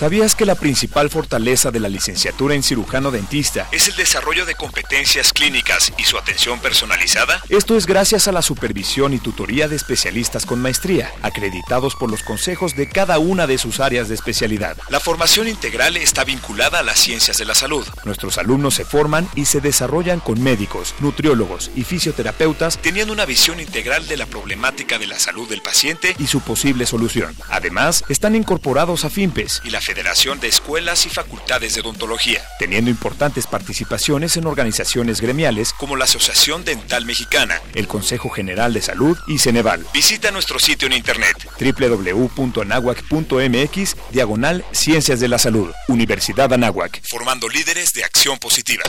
¿Sabías que la principal fortaleza de la licenciatura en cirujano dentista es el desarrollo de competencias clínicas y su atención personalizada? Esto es gracias a la supervisión y tutoría de especialistas con maestría, acreditados por los consejos de cada una de sus áreas de especialidad. La formación integral está vinculada a las ciencias de la salud. Nuestros alumnos se forman y se desarrollan con médicos, nutriólogos y fisioterapeutas teniendo una visión integral de la problemática de la salud del paciente y su posible solución. Además, están incorporados a FIMPES y la Federación de Escuelas y Facultades de Odontología, teniendo importantes participaciones en organizaciones gremiales como la Asociación Dental Mexicana, el Consejo General de Salud y Ceneval. Visita nuestro sitio en internet www.anahuac.mx diagonal Ciencias de la Salud, Universidad Anáhuac, formando líderes de acción positiva.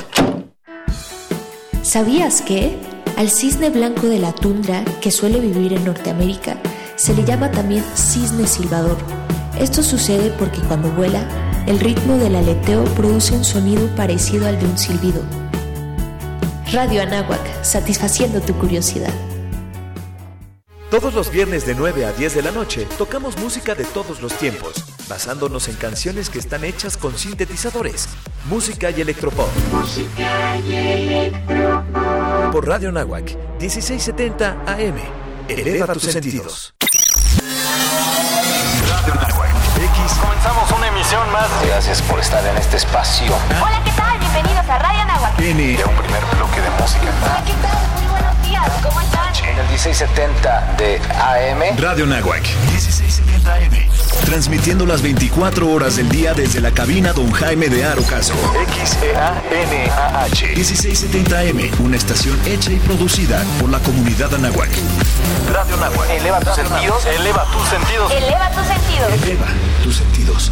¿Sabías que? Al cisne blanco de la tundra, que suele vivir en Norteamérica, se le llama también cisne silbador esto sucede porque cuando vuela, el ritmo del aleteo produce un sonido parecido al de un silbido. Radio Anáhuac, satisfaciendo tu curiosidad. Todos los viernes de 9 a 10 de la noche tocamos música de todos los tiempos, basándonos en canciones que están hechas con sintetizadores, música y electropop. Música y electropop. Por Radio Anáhuac, 1670 AM. Eleva, tus, sentidos. Comenzamos una emisión más. Gracias por estar en este espacio. Hola, ¿qué tal? Bienvenidos a Radio Nahuatl. Tiene un primer bloque de música. Hola, ¿qué tal? Muy buenos días. ¿Cómo están? En el 1670 de AM. Radio Nahuac. 1670 AM. Transmitiendo las 24 horas del día desde la cabina Don Jaime de Arocaso. X-E-A-N-A-H. 1670M, una estación hecha y producida por la comunidad Anahuac. Radio Nahuac. Eleva tus sentidos. Eleva tus sentidos. Eleva tus sentidos. Eleva tus sentidos.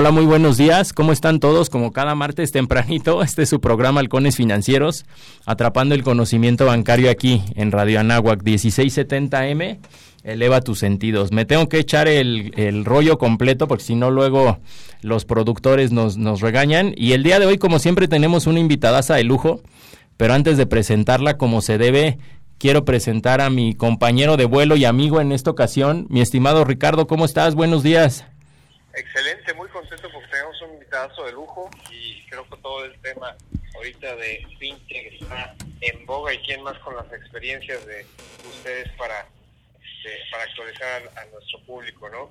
Hola, muy buenos días. ¿Cómo están todos? Como cada martes tempranito, este es su programa Halcones Financieros, atrapando el conocimiento bancario aquí en Radio Anáhuac 1670M. Eleva tus sentidos. Me tengo que echar el, rollo completo porque si no luego los productores nos, nos regañan. Y el día de hoy, como siempre, tenemos una invitadaza de lujo. Pero antes de presentarla como se debe, quiero presentar a mi compañero de vuelo y amigo en esta ocasión, mi estimado Ricardo. ¿Cómo estás? Buenos días. Excelente, muy contento invitado de lujo y creo que todo el tema ahorita de fintech está en boga y quién más con las experiencias de ustedes para, este, para actualizar a, nuestro público, ¿no?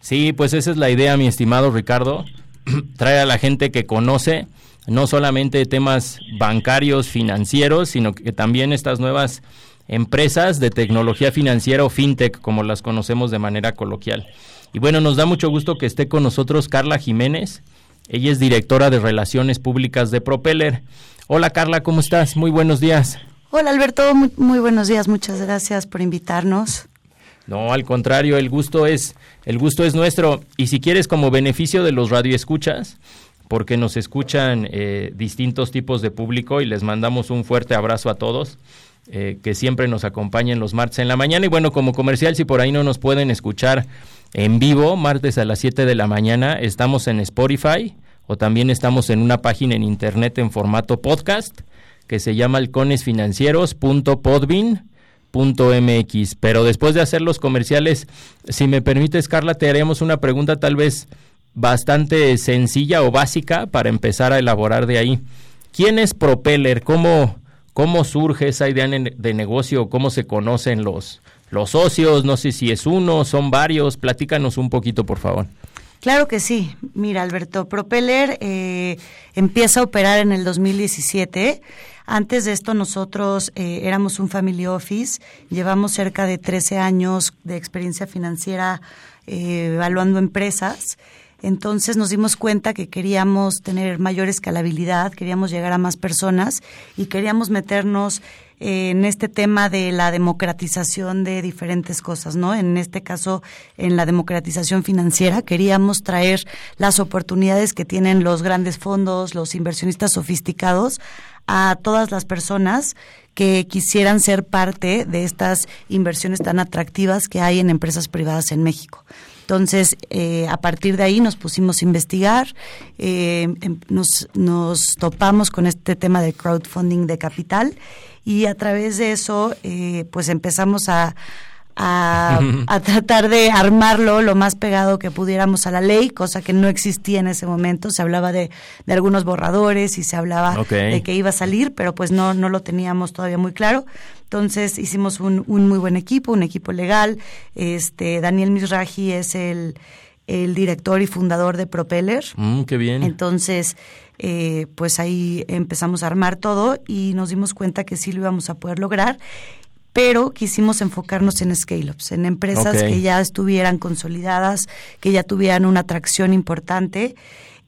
Sí, pues esa es la idea, mi estimado Ricardo, trae a la gente que conoce no solamente temas bancarios, financieros, sino que también estas nuevas empresas de tecnología financiera o fintech, como las conocemos de manera coloquial. Y bueno, nos da mucho gusto que esté con nosotros Carla Jiménez. Ella es directora de Relaciones Públicas de Propeller. Hola Carla, ¿cómo estás? Muy buenos días. Hola Alberto, muy, buenos días. Muchas gracias por invitarnos. No, al contrario, el gusto es el gusto es nuestro y si quieres como beneficio de los radioescuchas, porque nos escuchan eh, distintos tipos de público y les mandamos un fuerte abrazo a todos. Eh, que siempre nos acompañan los martes en la mañana y bueno, como comercial, si por ahí no nos pueden escuchar en vivo, martes a las 7 de la mañana. Estamos en Spotify o también estamos en una página en internet en formato podcast que se llama halconesfinancieros.podbean.mx. Pero después de hacer los comerciales, si me permites, Carla, te haremos una pregunta tal vez bastante sencilla o básica para empezar a elaborar de ahí. ¿Quién es Propeller? ¿Cómo, cómo surge esa idea de negocio? ¿Cómo se conocen los, los socios, no sé si es uno, son varios, platícanos un poquito, por favor. Claro que sí. Mira, Alberto, Propeller eh, empieza a operar en el 2017. Antes de esto nosotros eh, éramos un family office, llevamos cerca de 13 años de experiencia financiera eh, evaluando empresas. Entonces nos dimos cuenta que queríamos tener mayor escalabilidad, queríamos llegar a más personas y queríamos meternos en este tema de la democratización de diferentes cosas, ¿no? En este caso, en la democratización financiera, queríamos traer las oportunidades que tienen los grandes fondos, los inversionistas sofisticados, a todas las personas que quisieran ser parte de estas inversiones tan atractivas que hay en empresas privadas en México. Entonces, eh, a partir de ahí nos pusimos a investigar, eh, em, nos, nos topamos con este tema de crowdfunding de capital y a través de eso, eh, pues empezamos a, a, tratar de armarlo lo más pegado que pudiéramos a la ley, cosa que no existía en ese momento. Se hablaba de, de algunos borradores y se hablaba de que iba a salir, pero pues no, no lo teníamos todavía muy claro. Entonces hicimos un, un muy buen equipo, un equipo legal. Este Daniel Misraji es el, el director y fundador de Propeller. Mm, qué bien. Entonces, eh, pues ahí empezamos a armar todo y nos dimos cuenta que sí lo íbamos a poder lograr pero quisimos enfocarnos en scale-ups, en empresas que ya estuvieran consolidadas, que ya tuvieran una atracción importante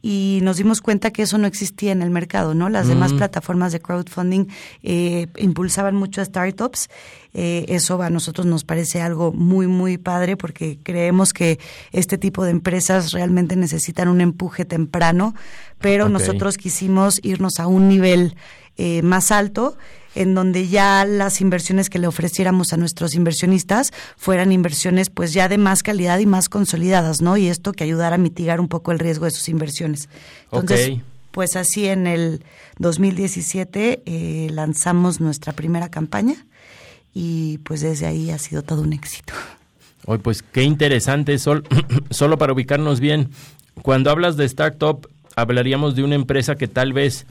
y nos dimos cuenta que eso no existía en el mercado, ¿no? Las demás mm. plataformas de crowdfunding eh, impulsaban mucho a startups. Eh, eso a nosotros nos parece algo muy, muy padre porque creemos que este tipo de empresas realmente necesitan un empuje temprano, pero nosotros quisimos irnos a un nivel eh, más alto en donde ya las inversiones que le ofreciéramos a nuestros inversionistas fueran inversiones pues ya de más calidad y más consolidadas, ¿no? Y esto que ayudara a mitigar un poco el riesgo de sus inversiones. Entonces, pues así en el 2017 eh, lanzamos nuestra primera campaña y pues desde ahí ha sido todo un éxito. Hoy pues qué interesante, Sol, solo para ubicarnos bien, cuando hablas de startup, hablaríamos de una empresa que tal vez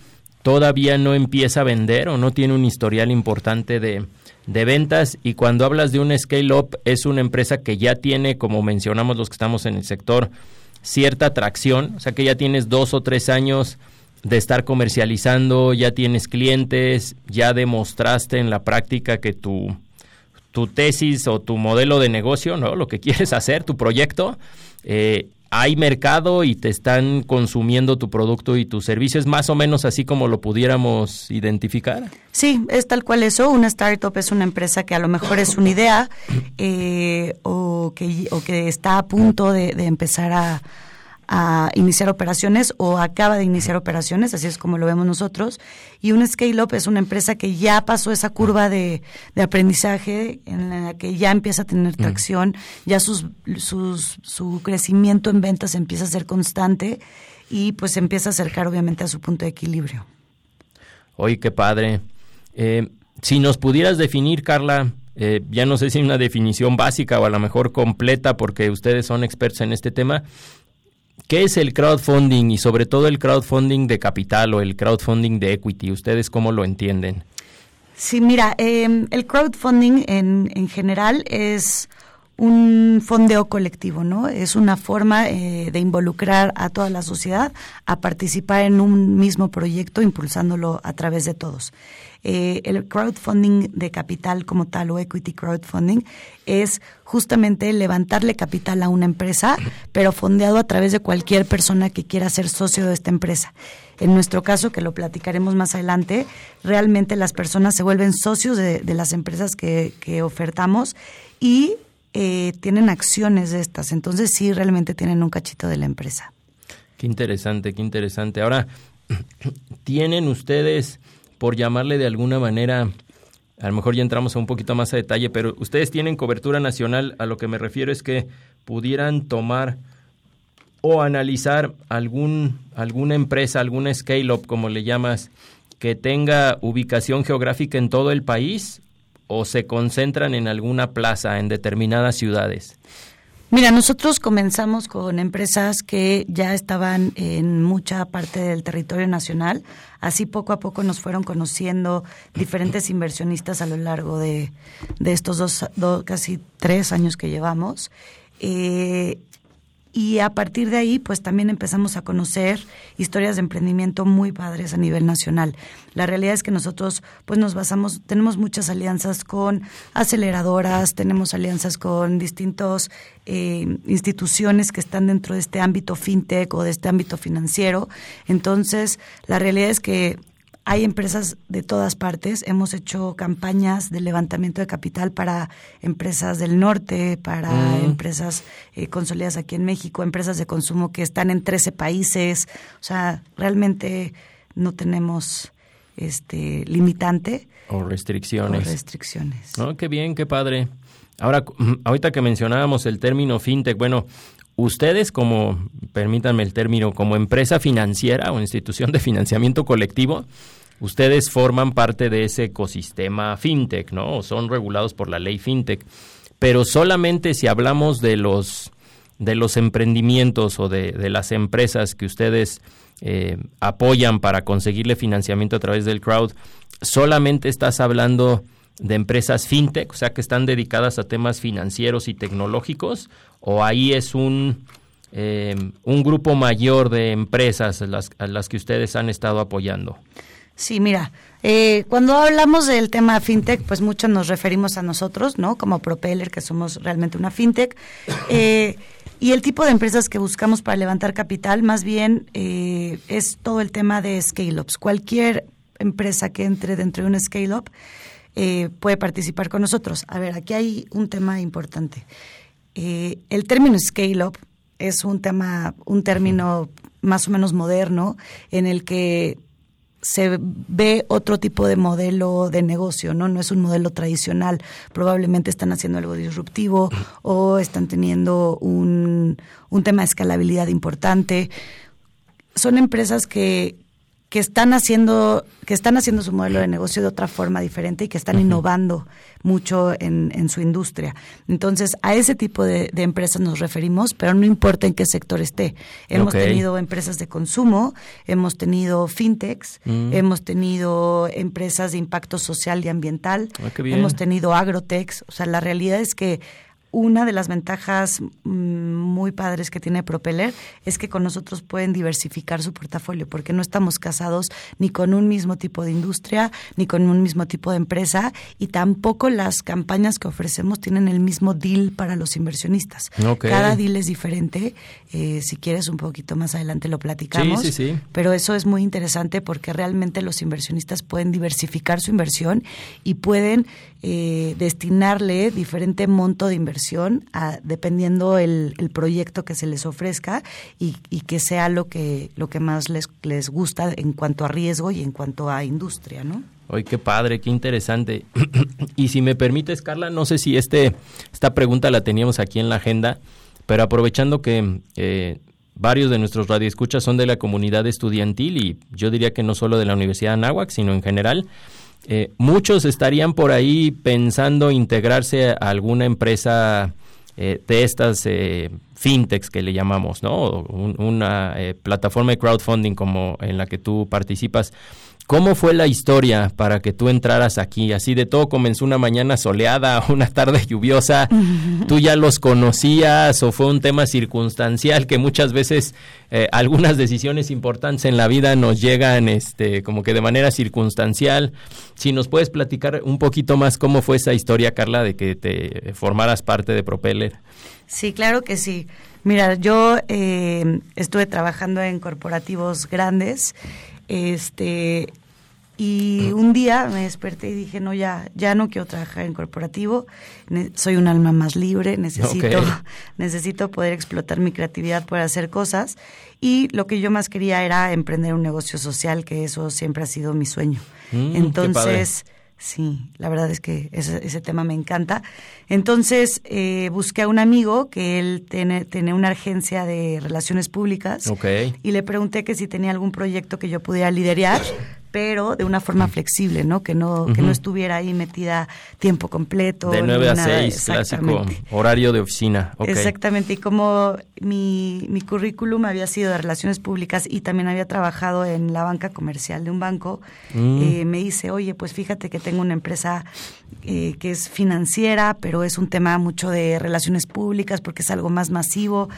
todavía no empieza a vender o no tiene un historial importante de, ventas y cuando hablas de un scale up es una empresa que ya tiene, como mencionamos los que estamos en el sector, cierta atracción, o sea que ya tienes dos o tres años de estar comercializando, ya tienes clientes, ya demostraste en la práctica que tu, tu tesis o tu modelo de negocio, ¿no? lo que quieres hacer, tu proyecto, eh, hay mercado y te están consumiendo tu producto y tu servicio. ¿Es más o menos así como lo pudiéramos identificar? Sí, es tal cual eso. Una startup es una empresa que a lo mejor es una idea eh, o, que, o que está a punto de empezar a, a iniciar operaciones o acaba de iniciar operaciones, así es como lo vemos nosotros. Y un scale-up es una empresa que ya pasó esa curva de, aprendizaje en la que ya empieza a tener tracción, ya sus, sus, su crecimiento en ventas empieza a ser constante y pues empieza a acercar obviamente a su punto de equilibrio. Oye, qué padre. Eh, si nos pudieras definir, Carla, eh, ya no sé si una definición básica o a lo mejor completa, porque ustedes son expertos en este tema, ¿Qué es el crowdfunding y sobre todo el crowdfunding de capital o el crowdfunding de equity? ¿Ustedes cómo lo entienden? Sí, mira, em, el crowdfunding en, en general es un fondeo colectivo, ¿no? Es una forma eh, de involucrar a toda la sociedad a participar en un mismo proyecto, impulsándolo a través de todos. Eh, el crowdfunding de capital como tal o equity crowdfunding es justamente levantarle capital a una empresa, pero fondeado a través de cualquier persona que quiera ser socio de esta empresa. En nuestro caso, que lo platicaremos más adelante, realmente las personas se vuelven socios de, las empresas que, que ofertamos y eh, tienen acciones de estas. Entonces sí, realmente tienen un cachito de la empresa. Qué interesante, qué interesante. Ahora, ¿tienen ustedes, por llamarle de alguna manera, a lo mejor ya entramos a un poquito más a detalle, pero ustedes tienen cobertura nacional, a lo que me refiero es que pudieran tomar o analizar algún, alguna empresa, alguna scale-up, como le llamas, que tenga ubicación geográfica en todo el país o se concentran en alguna plaza en determinadas ciudades? Mira, nosotros comenzamos con empresas que ya estaban en mucha parte del territorio nacional. Así poco a poco nos fueron conociendo diferentes inversionistas a lo largo de, estos dos, casi tres años que llevamos. Eh, y a partir de ahí, pues también empezamos a conocer historias de emprendimiento muy padres a nivel nacional. La realidad es que nosotros, pues nos basamos, tenemos muchas alianzas con aceleradoras, tenemos alianzas con distintos eh, instituciones que están dentro de este ámbito fintech o de este ámbito financiero. Entonces, la realidad es que hay empresas de todas partes. Hemos hecho campañas de levantamiento de capital para empresas del norte, para mm. empresas eh, consolidadas aquí en México, empresas de consumo que están en 13 países. O sea, realmente no tenemos este limitante. O restricciones. O restricciones. qué bien, qué padre. Ahora, ahorita que mencionábamos el término fintech, bueno, ustedes como, permítanme el término, como empresa financiera o institución de financiamiento colectivo, ustedes forman parte de ese ecosistema fintech, ¿no? O son regulados por la ley fintech. Pero solamente si hablamos de los, de los emprendimientos o de, de las empresas que ustedes eh, apoyan para conseguirle financiamiento a través del crowd, solamente estás hablando de empresas fintech, o sea, que están dedicadas a temas financieros y tecnológicos, o ahí es un, eh, un grupo mayor de empresas las, a las que ustedes han estado apoyando. Sí, mira, eh, cuando hablamos del tema fintech, pues mucho nos referimos a nosotros, ¿no? Como Propeller, que somos realmente una fintech. Eh, y el tipo de empresas que buscamos para levantar capital, más bien, es todo el tema de scale-ups. Cualquier empresa que entre dentro de un scale-up eh, puede participar con nosotros. A ver, aquí hay un tema importante. Eh, el término scale up es un tema, un término más o menos moderno en el que se ve otro tipo de modelo de negocio, ¿no? No es un modelo tradicional. Probablemente están haciendo algo disruptivo o están teniendo un, un tema de escalabilidad importante. Son empresas que, que están haciendo que están haciendo su modelo de negocio de otra forma diferente y que están innovando mucho en, en, su industria. Entonces, a ese tipo de, empresas nos referimos, pero no importa en qué sector esté. Hemos tenido empresas de consumo, hemos tenido fintechs, mm. hemos tenido empresas de impacto social y ambiental, ah, hemos tenido agrotechs. O sea, la realidad es que una de las ventajas mm, muy padres que tiene Propeller es que con nosotros pueden diversificar su portafolio, porque no estamos casados ni con un mismo tipo de industria, ni con un mismo tipo de empresa, y tampoco las campañas que ofrecemos tienen el mismo deal para los inversionistas. Cada deal es diferente. Eh, si quieres, un poquito más adelante lo platicamos. Sí, sí, sí. Pero eso es muy interesante porque realmente los inversionistas pueden diversificar su inversión y pueden eh, destinarle diferente monto de inversión a, dependiendo el, el, proyecto que se les ofrezca y, que sea lo que, lo que más les, les gusta en cuanto a riesgo y en cuanto a industria, ¿no? Ay, qué padre, qué interesante. y si me permites, Carla, no sé si este, esta pregunta la teníamos aquí en la agenda, pero aprovechando que eh, varios de nuestros radioescuchas son de la comunidad estudiantil y yo diría que no solo de la Universidad de Anáhuac, sino en general, eh, muchos estarían por ahí pensando integrarse a alguna empresa eh, de estas eh, fintechs que le llamamos, ¿no? una plataforma de crowdfunding como en la que tú participas. ¿Cómo fue la historia para que tú entraras aquí? Así de todo comenzó una mañana soleada, una tarde lluviosa. ¿Tú ya los conocías o fue un tema circunstancial que muchas veces eh, algunas decisiones importantes en la vida nos llegan este, como que de manera circunstancial? Si nos puedes platicar un poquito más cómo fue esa historia, Carla, de que te formaras parte de Propeller. Sí, claro que sí. Mira, yo eh, estuve trabajando en corporativos grandes este, y un día me desperté y dije, no, ya, ya no quiero trabajar en corporativo, soy un alma más libre, necesito, necesito poder explotar mi creatividad para hacer cosas. Y lo que yo más quería era emprender un negocio social, que eso siempre ha sido mi sueño. Mm, Entonces, Sí, la verdad es que ese, ese tema me encanta. Entonces eh, busqué a un amigo que él tiene, tiene una agencia de relaciones públicas y le pregunté que si tenía algún proyecto que yo pudiera liderar pero de una forma flexible, ¿no? Que no, que no estuviera ahí metida tiempo completo. De 9 a 6, clásico horario de oficina. Exactamente, y como mi, mi currículum había sido de relaciones públicas y también había trabajado en la banca comercial de un banco, mm. eh, me dice, oye, pues fíjate que tengo una empresa eh, que es financiera, pero es un tema mucho de relaciones públicas porque es algo más masivo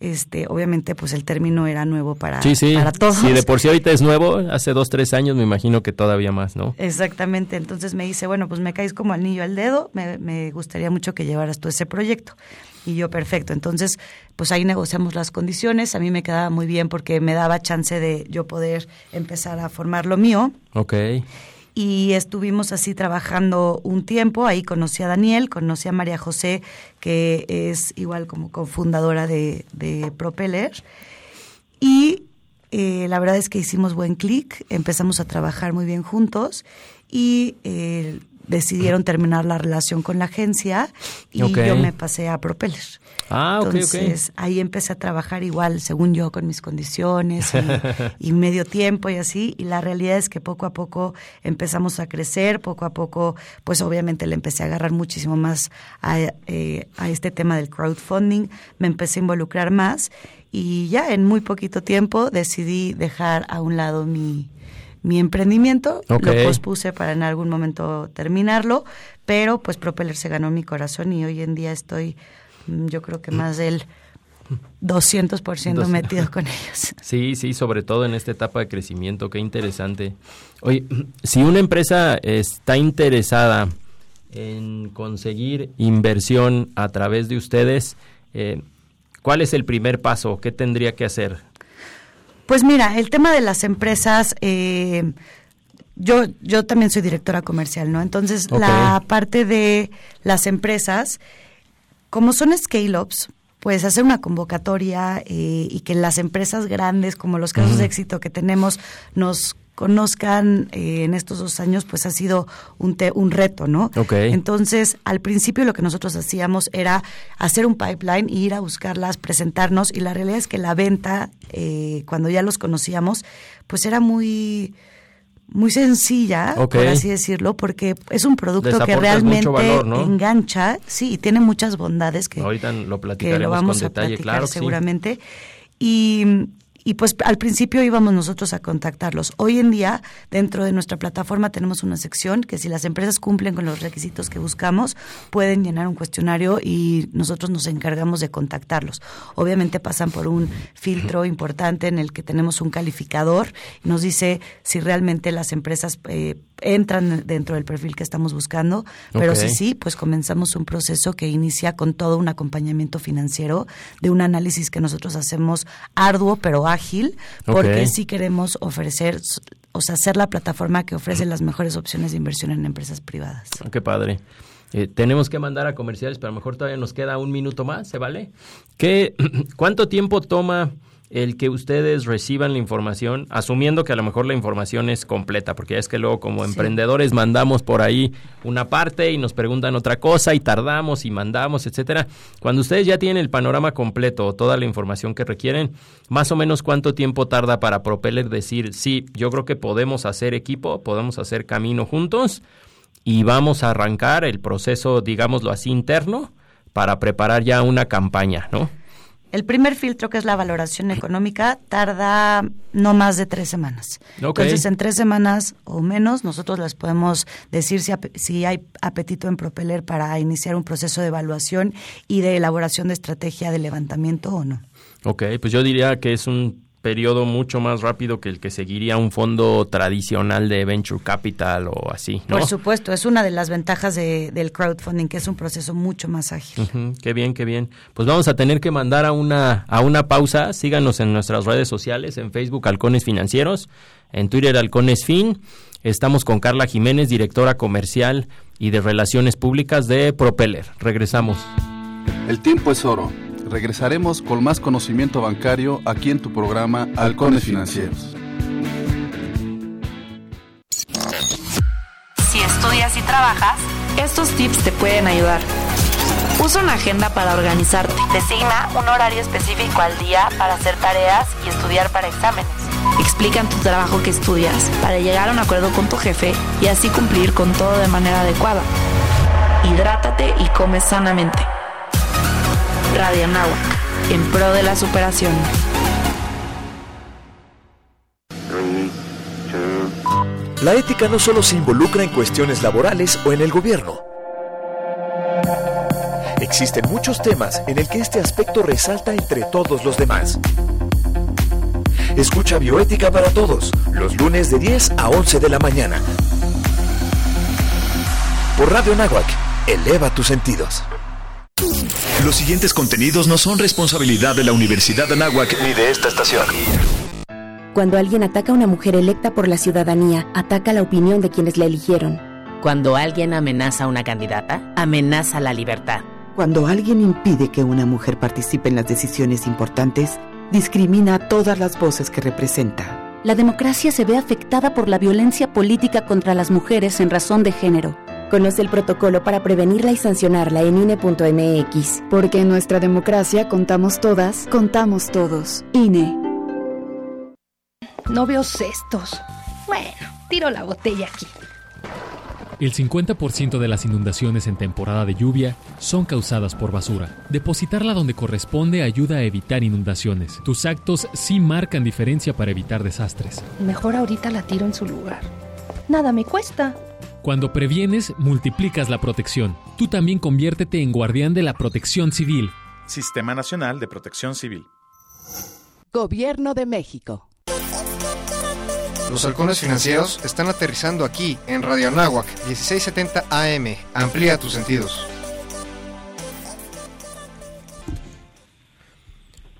este, obviamente, pues el término era nuevo para, sí, sí. para todos. Sí, de por sí ahorita es nuevo, hace dos, tres años me imagino que todavía más, ¿no? Exactamente, entonces me dice, bueno, pues me caes como anillo al dedo, me, me gustaría mucho que llevaras tú ese proyecto. Y yo, perfecto. Entonces, pues ahí negociamos las condiciones. A mí me quedaba muy bien porque me daba chance de yo poder empezar a formar lo mío. Ok. Y estuvimos así trabajando un tiempo. Ahí conocí a Daniel, conocí a María José, que es igual como cofundadora de, de Propeller. Y eh, la verdad es que hicimos buen clic, empezamos a trabajar muy bien juntos y eh, decidieron terminar la relación con la agencia y yo me pasé a Propeller. Ah, ok, ok. Entonces ahí empecé a trabajar igual, según yo, con mis condiciones y, y medio tiempo y así. Y la realidad es que poco a poco empezamos a crecer, poco a poco, pues obviamente le empecé a agarrar muchísimo más a, eh, a este tema del crowdfunding, me empecé a involucrar más y ya en muy poquito tiempo decidí dejar a un lado mi, mi emprendimiento, Ok. lo pospuse para en algún momento terminarlo, pero pues Propeller se ganó mi corazón y hoy en día estoy, mm, yo creo que más del 200% Dos- metido con ellos. Sí, sí, sobre todo en esta etapa de crecimiento, qué interesante. Oye, si una empresa está interesada en conseguir inversión a través de ustedes, eh, ¿cuál es el primer paso? ¿Qué tendría que hacer? Pues mira, el tema de las empresas, eh, yo, yo también soy directora comercial, ¿no? Entonces, la parte de las empresas, como son scale-ups, pues hacer una convocatoria eh, y que las empresas grandes, como los casos de éxito que tenemos, nos conozcan eh, en estos dos años, pues ha sido un, te- un reto, ¿no? Ok. Entonces, al principio lo que nosotros hacíamos era hacer un pipeline e ir a buscarlas, presentarnos, y la realidad es que la venta, eh, cuando ya los conocíamos, pues era muy muy sencilla, por así decirlo, porque es un producto que realmente mucho valor, ¿no? engancha, sí, y tiene muchas bondades que, Ahorita lo que platicaremos lo vamos con a detalle, platicar claro. que sí. seguramente. Y, y pues al principio íbamos nosotros a contactarlos. Hoy en día, dentro de nuestra plataforma tenemos una sección que si las empresas cumplen con los requisitos que buscamos, pueden llenar un cuestionario y nosotros nos encargamos de contactarlos. Obviamente pasan por un filtro importante en el que tenemos un calificador nos dice si realmente las empresas eh, entran dentro del perfil que estamos buscando, pero si sí, pues comenzamos un proceso que inicia con todo un acompañamiento financiero de un análisis que nosotros hacemos arduo pero ágil, porque Ok. sí queremos ofrecer, o sea, ser la plataforma que ofrece las mejores opciones de inversión en empresas privadas. Ah, Qué padre. Eh, tenemos que mandar a comerciales, pero a lo mejor todavía nos queda un minuto más, ¿se vale? ¿Qué, ¿Cuánto tiempo toma el que ustedes reciban la información, asumiendo que a lo mejor la información es completa, porque ya es que luego como Sí. emprendedores mandamos por ahí una parte y nos preguntan otra cosa y tardamos y mandamos, etcétera. Cuando ustedes ya tienen el panorama completo o toda la información que requieren, más o menos cuánto tiempo tarda para Propeller decir, sí, yo creo que podemos hacer equipo, podemos hacer camino juntos y vamos a arrancar el proceso, digámoslo así, interno para preparar ya una campaña, ¿no? El primer filtro, que es la valoración económica, tarda no más de tres semanas. Entonces, en tres semanas o menos, nosotros les podemos decir si hay apetito en Propeller para iniciar un proceso de evaluación y de elaboración de estrategia de levantamiento o no. Ok, pues yo diría que es un periodo mucho más rápido que el que seguiría un fondo tradicional de venture capital o así, ¿no? Por supuesto, es una de las ventajas de- del crowdfunding, que es un proceso mucho más ágil. Qué bien, qué bien. Pues vamos a tener que mandar a una, a una pausa. Síganos en nuestras redes sociales, en Facebook Halcones Financieros, en Twitter Halcones Fin. Estamos con Carla Jiménez, directora comercial y de Relaciones Públicas de Propeller. Regresamos. El tiempo es oro. Regresaremos con más conocimiento bancario aquí en tu programa Halcones Financieros. Si estudias y trabajas, estos tips te pueden ayudar. Usa una agenda para organizarte. Designa un horario específico al día para hacer tareas y estudiar para exámenes. Explica en tu trabajo que estudias para llegar a un acuerdo con tu jefe y así cumplir con todo de manera adecuada. Hidrátate y come sanamente. Radio Nahuac, en pro de la superación. La ética no solo se involucra en cuestiones laborales o en el gobierno. Existen muchos temas en el que este aspecto resalta entre todos los demás. Escucha Bioética para Todos, los lunes de 10 a 11 de la mañana. Por Radio Nahuac, eleva tus sentidos. Los siguientes contenidos no son responsabilidad de la Universidad de Anáhuac ni de esta estación. Cuando alguien ataca a una mujer electa por la ciudadanía, ataca la opinión de quienes la eligieron. Cuando alguien amenaza a una candidata, amenaza la libertad. Cuando alguien impide que una mujer participe en las decisiones importantes, discrimina a todas las voces que representa. La democracia se ve afectada por la violencia política contra las mujeres en razón de género. Conoce el protocolo para prevenirla y sancionarla en INE.mx. Porque en nuestra democracia contamos todas, contamos todos. INE. No veo cestos. Bueno, tiro la botella aquí. El 50% de las inundaciones en temporada de lluvia son causadas por basura. Depositarla donde corresponde ayuda a evitar inundaciones. Tus actos sí marcan diferencia para evitar desastres. Mejor ahorita la tiro en su lugar. Nada me cuesta. Cuando previenes, multiplicas la protección. Tú también conviértete en guardián de la protección civil. Sistema Nacional de Protección Civil. Gobierno de México. Los halcones financieros están aterrizando aquí en Radio Anáhuac 1670 AM. Amplía tus sentidos.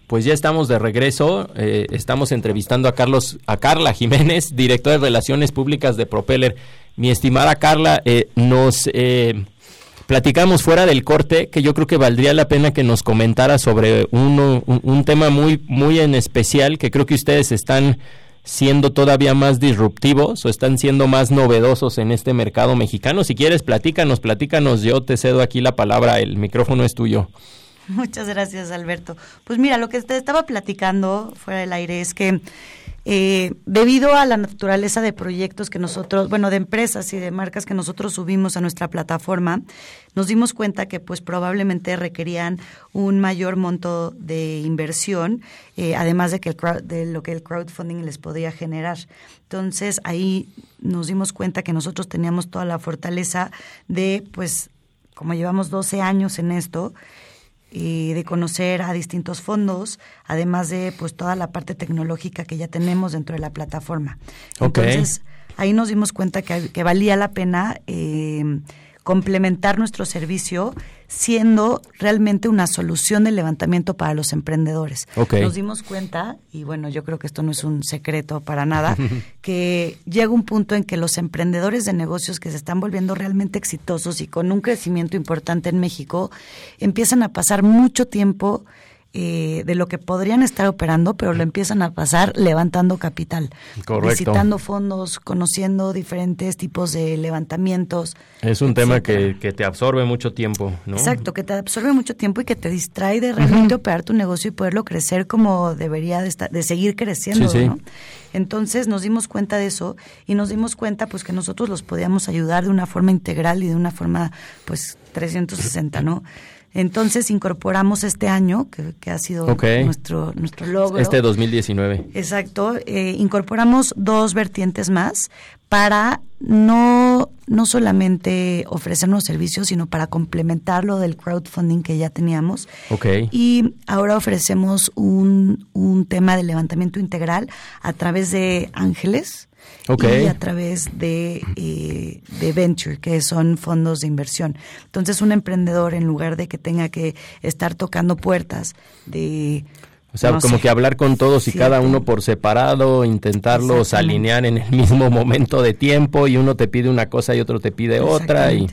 Pues ya estamos de regreso. Eh, estamos entrevistando a Carlos, a Carla Jiménez, directora de Relaciones Públicas de Propeller. Mi estimada Carla, eh, nos eh, platicamos fuera del corte que yo creo que valdría la pena que nos comentara sobre uno, un, tema muy, muy en especial que creo que ustedes están siendo todavía más disruptivos o están siendo más novedosos en este mercado mexicano. Si quieres, platícanos, platícanos. Yo te cedo aquí la palabra, el micrófono es tuyo. Muchas gracias, Alberto. Pues mira, lo que te estaba platicando fuera del aire es que eh, debido a la naturaleza de proyectos que nosotros, bueno, de empresas y de marcas que nosotros subimos a nuestra plataforma, nos dimos cuenta que pues probablemente requerían un mayor monto de inversión, eh, además de, que el de lo que el crowdfunding les podía generar. Entonces ahí nos dimos cuenta que nosotros teníamos toda la fortaleza de, pues, como llevamos 12 años en esto, y de conocer a distintos fondos, además de pues toda la parte tecnológica que ya tenemos dentro de la plataforma. Entonces, ahí nos dimos cuenta que, que valía la pena eh, complementar nuestro servicio siendo realmente una solución de levantamiento para los emprendedores. Nos dimos cuenta, y bueno, yo creo que esto no es un secreto para nada, que llega un punto en que los emprendedores de negocios que se están volviendo realmente exitosos y con un crecimiento importante en México, empiezan a pasar mucho tiempo eh, de lo que podrían estar operando, pero lo empiezan a pasar levantando capital, visitando fondos, conociendo diferentes tipos de levantamientos. Es un tema que, que, te absorbe mucho tiempo, ¿no? Exacto, que te absorbe mucho tiempo y que te distrae de realmente operar tu negocio y poderlo crecer como debería de, estar, de seguir creciendo, ¿no? Entonces nos dimos cuenta de eso y nos dimos cuenta pues que nosotros los podíamos ayudar de una forma integral y de una forma pues 360, ¿no? Entonces incorporamos este año, que, ha sido nuestro, nuestro logro. Este 2019. Exacto. Eh, incorporamos dos vertientes más para no, no solamente ofrecernos servicios, sino para complementar lo del crowdfunding que ya teníamos. Okay. Y ahora ofrecemos un, un tema de levantamiento integral a través de ángeles y a través de, eh, de venture, que son fondos de inversión. Entonces, un emprendedor, en lugar de que tenga que estar tocando puertas de o sea, como que hablar con todos y cada uno por separado, intentarlos alinear en el mismo momento de tiempo y uno te pide una cosa y otro te pide otra y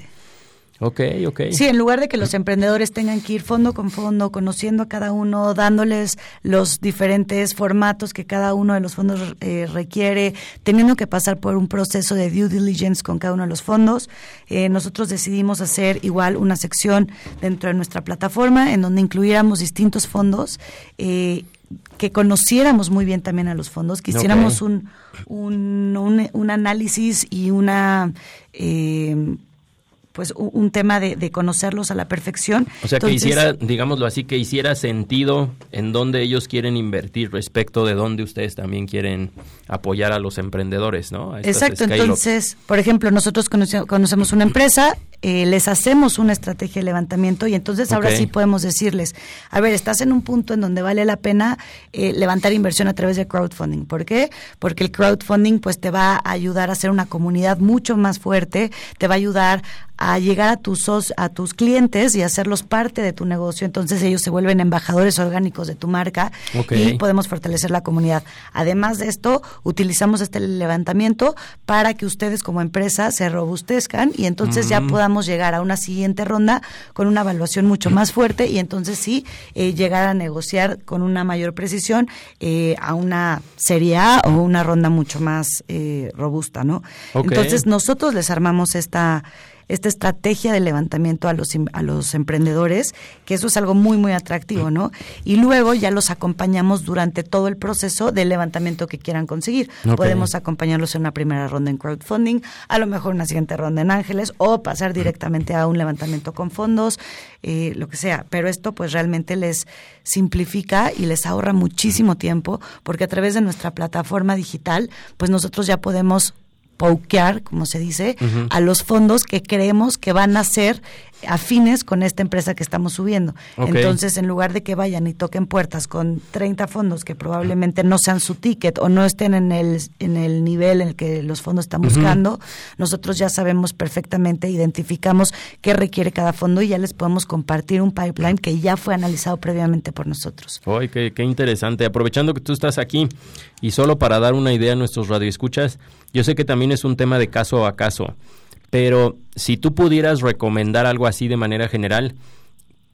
Ok, ok. Sí, en lugar de que los emprendedores tengan que ir fondo con fondo, conociendo a cada uno, dándoles los diferentes formatos que cada uno de los fondos eh, requiere, teniendo que pasar por un proceso de due diligence con cada uno de los fondos, eh, nosotros decidimos hacer igual una sección dentro de nuestra plataforma en donde incluyéramos distintos fondos. Eh, que conociéramos muy bien también a los fondos, que hiciéramos un, un, un, un, análisis y una pues un, tema de, conocerlos a la perfección. O sea, que hiciera, digámoslo así, que hiciera sentido en dónde ellos quieren invertir respecto de dónde ustedes también quieren apoyar a los emprendedores, ¿no? Exacto, entonces, por ejemplo, nosotros conocemos una empresa, eh, les hacemos una estrategia de levantamiento y entonces ahora sí podemos decirles, a ver, estás en un punto en donde vale la pena eh, levantar inversión a través de crowdfunding. ¿Por qué? Porque el crowdfunding pues te va a ayudar a hacer una comunidad mucho más fuerte, te va a ayudar a llegar a tus a tus clientes y hacerlos parte de tu negocio. Entonces ellos se vuelven embajadores orgánicos de tu marca y podemos fortalecer la comunidad. Además de esto, utilizamos este levantamiento para que ustedes como empresa se robustezcan y entonces ya podamos llegar a una siguiente ronda con una evaluación mucho más fuerte y entonces sí eh, llegar a negociar con una mayor precisión eh, a una serie A o una ronda mucho más eh, robusta, ¿no? Entonces nosotros les armamos esta esta estrategia de levantamiento a los, a los emprendedores, que eso es algo muy, muy atractivo, ¿no? Y luego ya los acompañamos durante todo el proceso del levantamiento que quieran conseguir. Podemos acompañarlos en una primera ronda en crowdfunding, a lo mejor una siguiente ronda en ángeles o pasar directamente a un levantamiento con fondos, eh, lo que sea. Pero esto pues realmente les simplifica y les ahorra muchísimo tiempo porque a través de nuestra plataforma digital pues nosotros ya podemos pauquear, como se dice, a los fondos que creemos que van a ser afines con esta empresa que estamos subiendo. Entonces, en lugar de que vayan y toquen puertas con 30 fondos que probablemente no sean su ticket o no estén en el, en el nivel en el que los fondos están buscando, nosotros ya sabemos perfectamente, identificamos qué requiere cada fondo y ya les podemos compartir un pipeline que ya fue analizado previamente por nosotros. ¡Ay, qué, qué interesante! Aprovechando que tú estás aquí y solo para dar una idea a nuestros radioescuchas, yo sé que también es un tema de caso a caso. Pero si tú pudieras recomendar algo así de manera general,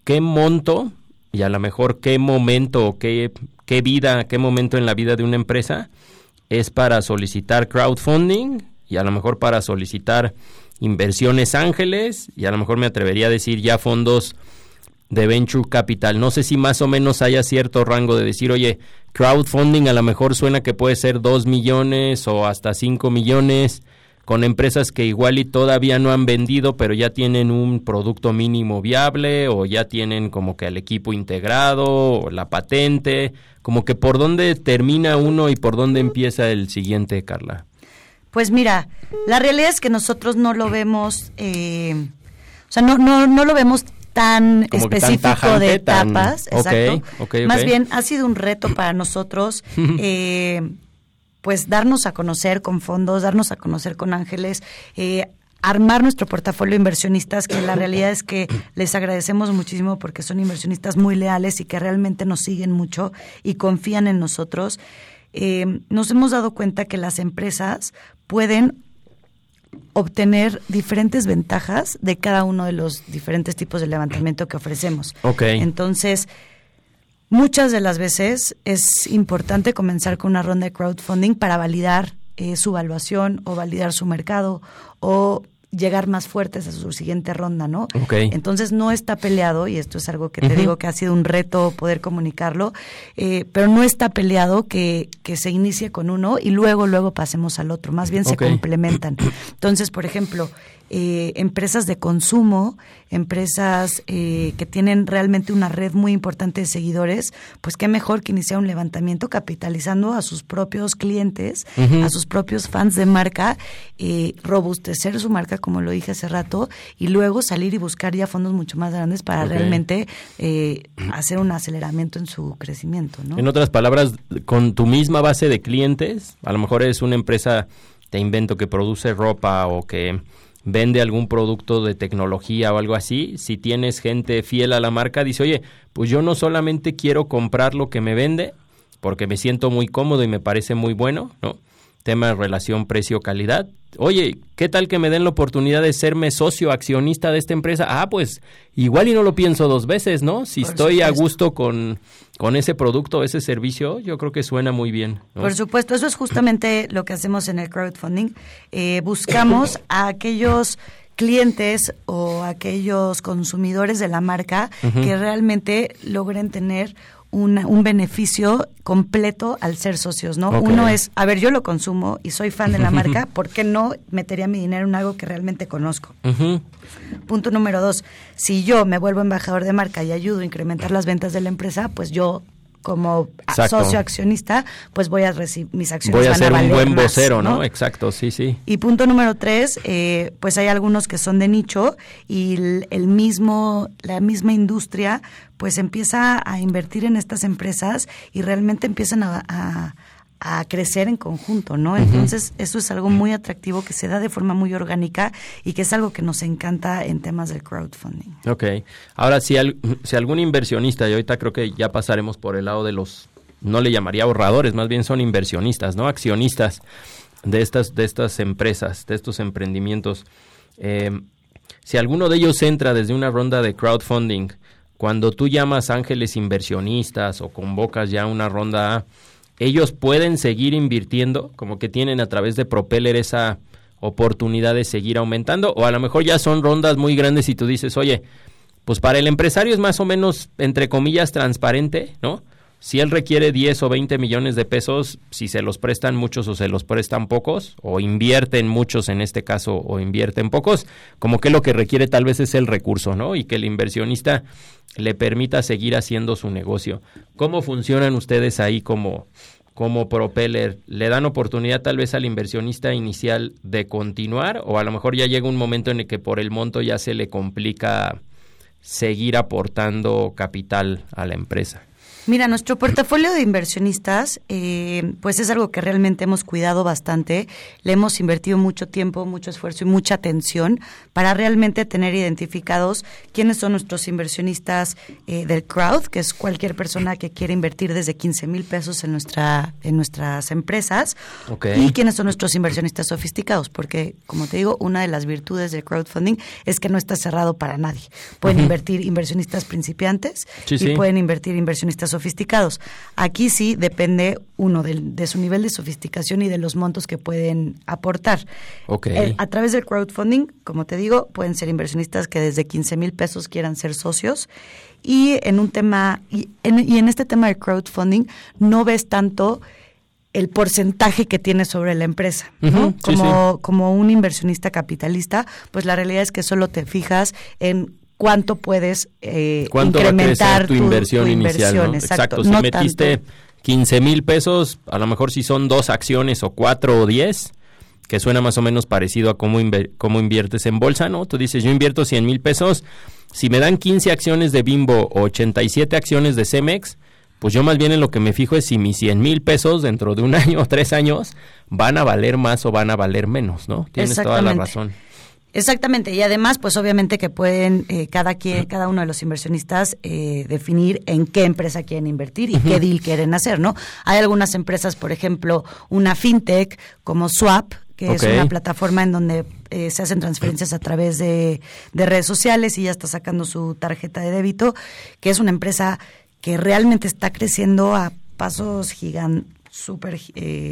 ¿qué monto y a lo mejor qué momento, qué, qué vida, qué momento en la vida de una empresa es para solicitar crowdfunding y a lo mejor para solicitar inversiones ángeles y a lo mejor me atrevería a decir ya fondos de venture capital. No sé si más o menos haya cierto rango de decir, oye, crowdfunding a lo mejor suena que puede ser 2 millones o hasta 5 millones con empresas que igual y todavía no han vendido, pero ya tienen un producto mínimo viable o ya tienen como que el equipo integrado o la patente, como que por dónde termina uno y por dónde empieza el siguiente, Carla. Pues mira, la realidad es que nosotros no lo vemos, eh, o sea, no, no, no lo vemos tan específico de etapas, exacto. Más bien ha sido un reto para nosotros eh, pues darnos a conocer con fondos, darnos a conocer con ángeles, eh, armar nuestro portafolio de inversionistas, que la realidad es que les agradecemos muchísimo porque son inversionistas muy leales y que realmente nos siguen mucho y confían en nosotros. Eh, nos hemos dado cuenta que las empresas pueden obtener diferentes ventajas de cada uno de los diferentes tipos de levantamiento que ofrecemos. Okay. Entonces, Muchas de las veces es importante comenzar con una ronda de crowdfunding para validar eh, su evaluación o validar su mercado o llegar más fuertes a su siguiente ronda, ¿no? Entonces no está peleado, y esto es algo que te digo que ha sido un reto poder comunicarlo, eh, pero no está peleado que, que se inicie con uno y luego, luego pasemos al otro, más bien se complementan. Entonces, por ejemplo, eh, empresas de consumo, empresas eh, que tienen realmente una red muy importante de seguidores, pues qué mejor que iniciar un levantamiento capitalizando a sus propios clientes, a sus propios fans de marca, eh, robustecer su marca, como lo dije hace rato, y luego salir y buscar ya fondos mucho más grandes para realmente hacer un aceleramiento en su crecimiento. ¿no? En otras palabras, con tu misma base de clientes, a lo mejor es una empresa, te invento, que produce ropa o que vende algún producto de tecnología o algo así, si tienes gente fiel a la marca, dice, oye, pues yo no solamente quiero comprar lo que me vende, porque me siento muy cómodo y me parece muy bueno, ¿no? Tema de relación precio-calidad, oye, ¿qué tal que me den la oportunidad de serme socio accionista de esta empresa? Ah, pues igual y no lo pienso dos veces, ¿no? Si estoy a gusto con, con ese producto, ese servicio, yo creo que suena muy bien. Por supuesto, eso es justamente lo que hacemos en el crowdfunding. Eh, buscamos a aquellos clientes o aquellos consumidores de la marca que realmente logren tener un beneficio completo al ser socios, ¿no? Uno es, a ver, yo lo consumo y soy fan de la marca, ¿por qué no metería mi dinero en algo que realmente conozco? punto número dos, si yo me vuelvo embajador de marca y ayudo a incrementar las ventas de la empresa, pues yo como socio accionista, pues voy a recibir mis acciones. Voy a ser un buen vocero, ¿no? Exacto, sí, sí. Y punto número tres, eh, pues hay algunos que son de nicho y el, mismo, la misma industria, pues empieza a invertir en estas empresas y realmente empiezan a a crecer en conjunto, ¿no? Entonces, eso es algo muy atractivo que se da de forma muy orgánica y que es algo que nos encanta en temas del crowdfunding. Ok. Ahora, si, si algún inversionista, y ahorita creo que ya pasaremos por el lado de los, no le llamaría ahorradores, más bien son inversionistas, ¿no? Accionistas de estas, de estas empresas, de estos emprendimientos. Eh, si alguno de ellos entra desde una ronda de crowdfunding, cuando tú llamas ángeles inversionistas o convocas ya una ronda A, ellos pueden seguir invirtiendo, como que tienen a través de Propeller esa oportunidad de seguir aumentando, o a lo mejor ya son rondas muy grandes y tú dices, oye, pues para el empresario es más o menos, entre comillas, transparente, ¿no? Si él requiere 10 o 20 millones de pesos, si se los prestan muchos o se los prestan pocos, o invierten muchos en este caso o invierten pocos, como que lo que requiere tal vez es el recurso, ¿no? Y que el inversionista le permita seguir haciendo su negocio. ¿Cómo funcionan ustedes ahí como, como propeller? ¿Le dan oportunidad tal vez al inversionista inicial de continuar o a lo mejor ya llega un momento en el que por el monto ya se le complica seguir aportando capital a la empresa? Mira, nuestro portafolio de inversionistas, eh, pues es algo que realmente hemos cuidado bastante. Le hemos invertido mucho tiempo, mucho esfuerzo y mucha atención para realmente tener identificados quiénes son nuestros inversionistas eh, del crowd, que es cualquier persona que quiere invertir desde 15 mil pesos en, nuestra, en nuestras empresas. Y quiénes son nuestros inversionistas sofisticados, porque, como te digo, una de las virtudes del crowdfunding es que no está cerrado para nadie. Pueden invertir inversionistas principiantes y pueden invertir inversionistas sofisticados. Aquí sí depende uno de, su nivel de sofisticación y de los montos que pueden aportar. Okay. a través del crowdfunding, como te digo, pueden ser inversionistas que desde 15 mil pesos quieran ser socios. Y en un tema, y en, este tema de crowdfunding, no ves tanto el porcentaje que tiene sobre la empresa, como, como un inversionista capitalista, pues la realidad es que solo te fijas en cuánto puedes eh, incrementar tu, inversión inicial. Exacto. Si metiste 15 mil pesos, a lo mejor si son dos acciones o cuatro o diez, que suena más o menos parecido a cómo, cómo inviertes en bolsa, ¿no? Tú dices, yo invierto 100 mil pesos, si me dan 15 acciones de Bimbo o 87 acciones de Cemex, pues yo más bien en lo que me fijo es si mis 100 mil pesos dentro de un año o tres años van a valer más o van a valer menos, ¿no? Tienes toda la razón. Exactamente, y además, pues obviamente que pueden eh, cada quien, cada uno de los inversionistas eh, definir en qué empresa quieren invertir y qué deal quieren hacer, ¿no? Hay algunas empresas, por ejemplo, una fintech como Swap, que es una plataforma en donde eh, se hacen transferencias a través de, redes sociales y ya está sacando su tarjeta de débito, que es una empresa que realmente está creciendo a pasos gigantes, súper,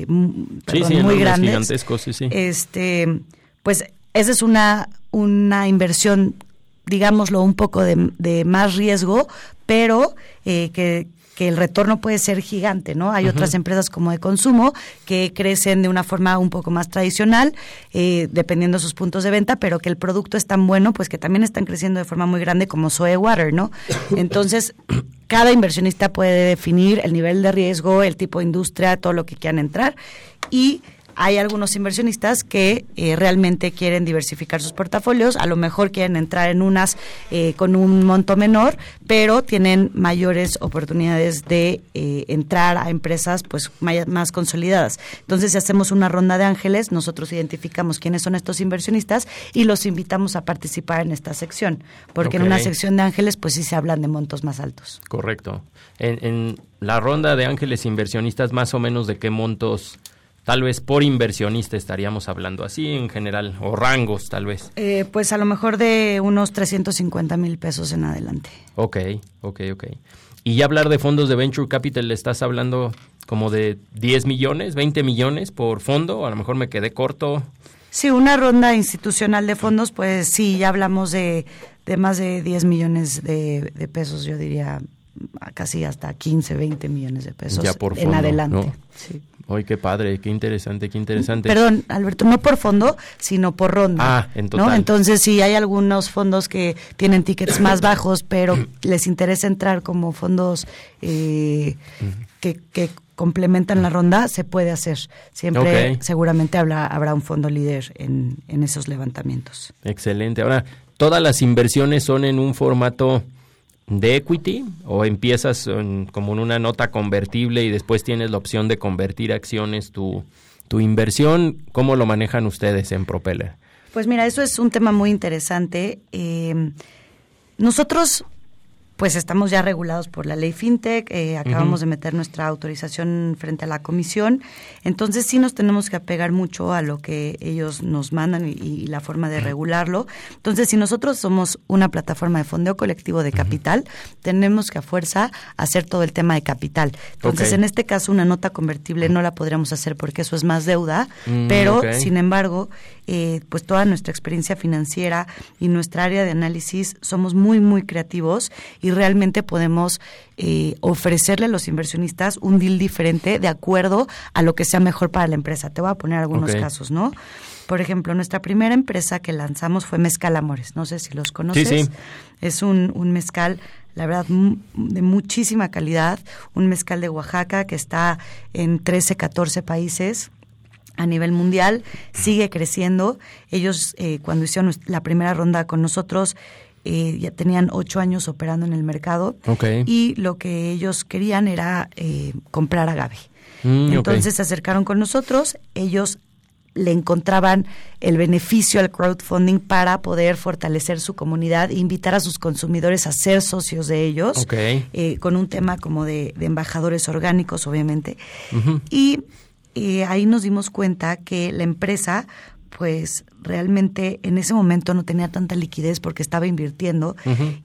muy grandes. Gigantescos, sí, sí. Este, pues esa es una, una inversión, digámoslo, un poco de, más riesgo, pero eh, que, el retorno puede ser gigante, ¿no? Hay otras empresas como de consumo que crecen de una forma un poco más tradicional, eh, dependiendo de sus puntos de venta, pero que el producto es tan bueno, pues que también están creciendo de forma muy grande como Soe Water, ¿no? Entonces, cada inversionista puede definir el nivel de riesgo, el tipo de industria, todo lo que quieran entrar y hay algunos inversionistas que eh, realmente quieren diversificar sus portafolios, a lo mejor quieren entrar en unas eh, con un monto menor, pero tienen mayores oportunidades de eh, entrar a empresas pues más consolidadas. Entonces, si hacemos una ronda de ángeles, nosotros identificamos quiénes son estos inversionistas y los invitamos a participar en esta sección, porque en una sección de ángeles pues sí se hablan de montos más altos. Correcto. En, en la ronda de ángeles inversionistas, más o menos de qué montos Tal vez por inversionista estaríamos hablando así en general, o rangos tal vez. Eh, pues a lo mejor de unos 350 mil pesos en adelante. Ok, ok, ok. Y ya hablar de fondos de Venture Capital, ¿le estás hablando como de 10 millones, 20 millones por fondo? A lo mejor me quedé corto. Sí, una ronda institucional de fondos, pues sí, ya hablamos de, de más de 10 millones de, de pesos, yo diría casi hasta 15, 20 millones de pesos ya por en adelante. Sí. Ay, qué padre, qué interesante, qué interesante. Perdón, Alberto, no por fondo, sino por ronda. Ah, en total. Entonces, si hay algunos fondos que tienen tickets más bajos, pero les interesa entrar como fondos eh, que, que complementan la ronda, se puede hacer. Siempre, seguramente habrá, habrá un fondo líder en, en esos levantamientos. Excelente. Ahora, ¿todas las inversiones son en un formato de equity o empiezas como en una nota convertible y después tienes la opción de convertir acciones tu, tu inversión? ¿Cómo lo manejan ustedes en Propeller? Pues mira, eso es un tema muy interesante. Eh, nosotros pues estamos ya regulados por la ley FinTech, eh, acabamos de meter nuestra autorización frente a la comisión, entonces sí nos tenemos que apegar mucho a lo que ellos nos mandan y, la forma de regularlo. Entonces, si nosotros somos una plataforma de fondeo colectivo de capital, tenemos que a fuerza hacer todo el tema de capital. Entonces, en este caso, una nota convertible no la podríamos hacer porque eso es más deuda, mm, pero sin embargo, eh, pues toda nuestra experiencia financiera y nuestra área de análisis somos muy, muy creativos y realmente podemos eh, ofrecerle a los inversionistas un deal diferente de acuerdo a lo que sea mejor para la empresa. Te voy a poner algunos casos, ¿no? Por ejemplo, nuestra primera empresa que lanzamos fue Mezcal Amores. No sé si los conoces. Sí, sí. Es un, un mezcal la verdad, de muchísima calidad, un mezcal de Oaxaca que está en 13, 14 países a nivel mundial, sigue creciendo. Ellos, eh, cuando hicieron la primera ronda con nosotros, eh, ya tenían ocho años operando en el mercado y lo que ellos querían era eh, comprar agave. Mm, Entonces se acercaron con nosotros, ellos le encontraban el beneficio al crowdfunding para poder fortalecer su comunidad e invitar a sus consumidores a ser socios de ellos, con un tema como de, embajadores orgánicos, obviamente. Y y ahí nos dimos cuenta que la empresa pues realmente en ese momento no tenía tanta liquidez porque estaba invirtiendo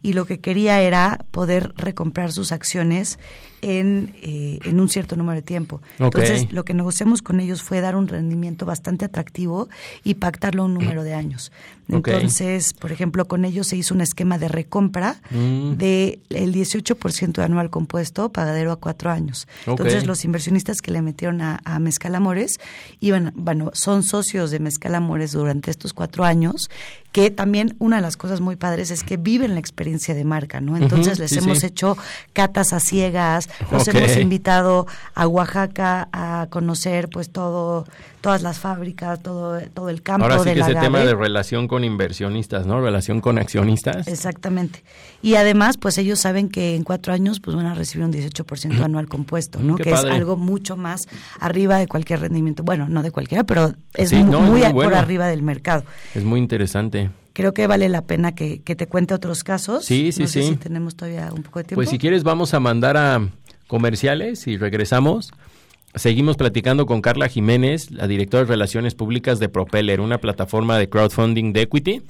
y lo que quería era poder recomprar sus acciones en, eh, en un cierto número de tiempo. Entonces, lo que negociamos con ellos fue dar un rendimiento bastante atractivo y pactarlo a un número de años. Entonces, por ejemplo, con ellos se hizo un esquema de recompra mm. de el 18% anual compuesto, pagadero a cuatro años. Entonces, los inversionistas que le metieron a, a Mezcal Amores iban, bueno, son socios de Mezcal Amores durante estos cuatro años que también una de las cosas muy padres es que viven la experiencia de marca, ¿no? Entonces les hemos hecho catas a ciegas, los hemos invitado a Oaxaca a conocer pues todo todas las fábricas, todo todo el campo Ahora sí que ese tema de relación con inversionistas, ¿no? Relación con accionistas. Exactamente. Y además, pues ellos saben que en cuatro años pues van a recibir un 18% anual compuesto, ¿no? que es algo mucho más arriba de cualquier rendimiento. Bueno, no de cualquiera, pero es muy, por arriba del mercado. Es muy interesante creo que vale la pena que, te cuente otros casos. Sí, sí, sí. si tenemos todavía un poco de tiempo. Pues si quieres vamos a mandar a comerciales y regresamos. Seguimos platicando con Carla Jiménez, la directora de Relaciones Públicas de Propeller, una plataforma de crowdfunding de equity.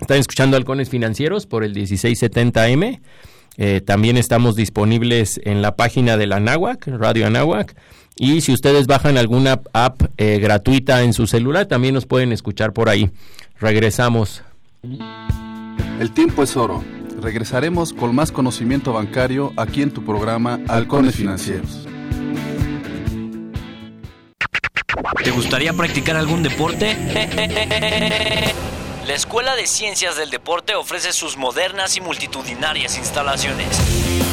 Están escuchando Halcones Financieros por el 1670M. Eh, también estamos disponibles en la página de la Anáhuac, Radio Anáhuac. Y si ustedes bajan alguna app eh, gratuita en su celular, también nos pueden escuchar por ahí. Regresamos. El tiempo es oro. Regresaremos con más conocimiento bancario aquí en tu programa Halcones Financieros. ¿Te gustaría practicar algún deporte? La Escuela de Ciencias del Deporte ofrece sus modernas y multitudinarias instalaciones.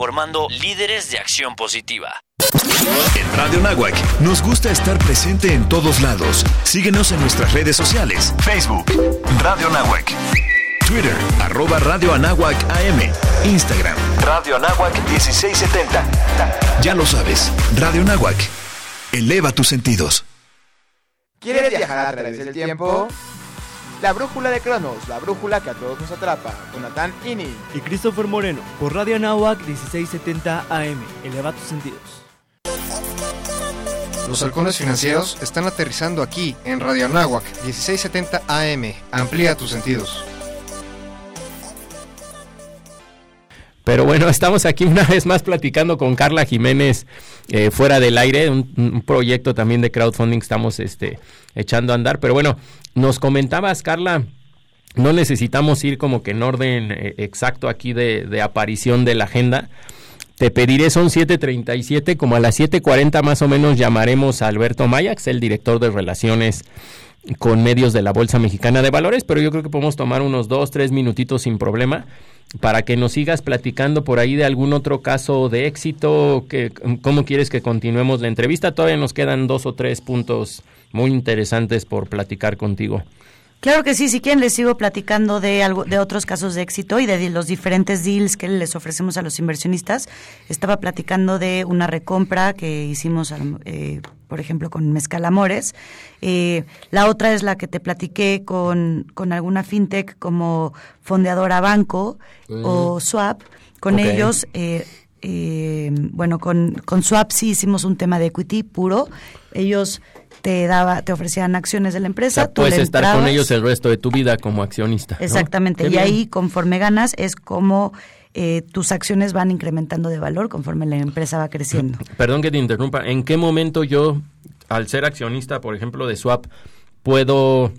formando líderes de acción positiva. En Radio Nahuac nos gusta estar presente en todos lados. Síguenos en nuestras redes sociales. Facebook, Radio Nahuac. Twitter, arroba Radio Anáhuac AM. Instagram, Radio Anáhuac 1670. Ya lo sabes, Radio Nahuac. Eleva tus sentidos. ¿Quieres viajar a través del tiempo? La brújula de Cronos, la brújula que a todos nos atrapa. Jonathan Ini. Y Christopher Moreno, por Radio Anáhuac 1670 AM. Eleva tus sentidos. Los halcones financieros están aterrizando aquí en Radio Anáhuac 1670 AM. Amplía tus sentidos. Pero bueno, estamos aquí una vez más platicando con Carla Jiménez eh, fuera del aire, un, un, proyecto también de crowdfunding estamos este, echando a andar. Pero bueno, nos comentabas, Carla, no necesitamos ir como que en orden eh, exacto aquí de, de, aparición de la agenda. Te pediré, son 7.37, como a las 7.40 más o menos llamaremos a Alberto Mayax, el director de Relaciones con medios de la Bolsa Mexicana de Valores, pero yo creo que podemos tomar unos dos, tres minutitos sin problema para que nos sigas platicando por ahí de algún otro caso de éxito, que, cómo quieres que continuemos la entrevista. Todavía nos quedan dos o tres puntos muy interesantes por platicar contigo. Claro que sí, si quieren les sigo platicando de algo, de otros casos de éxito y de los diferentes deals que les ofrecemos a los inversionistas. Estaba platicando de una recompra que hicimos, eh, por ejemplo, con Mezcal Amores. Eh, la otra es la que te platiqué con, con alguna fintech como Fondeadora Banco mm. o Swap. Con okay. ellos, eh, eh, bueno, con, con Swap sí hicimos un tema de equity puro. Ellos te daba, te ofrecían acciones de la empresa. O sea, puedes estar entrabas. con ellos el resto de tu vida como accionista. ¿no? Exactamente. y ahí, conforme ganas, es como eh, tus acciones van incrementando de valor conforme la empresa va creciendo. Perdón que te interrumpa. ¿En qué momento yo, al ser accionista, por ejemplo, de Swap, puedo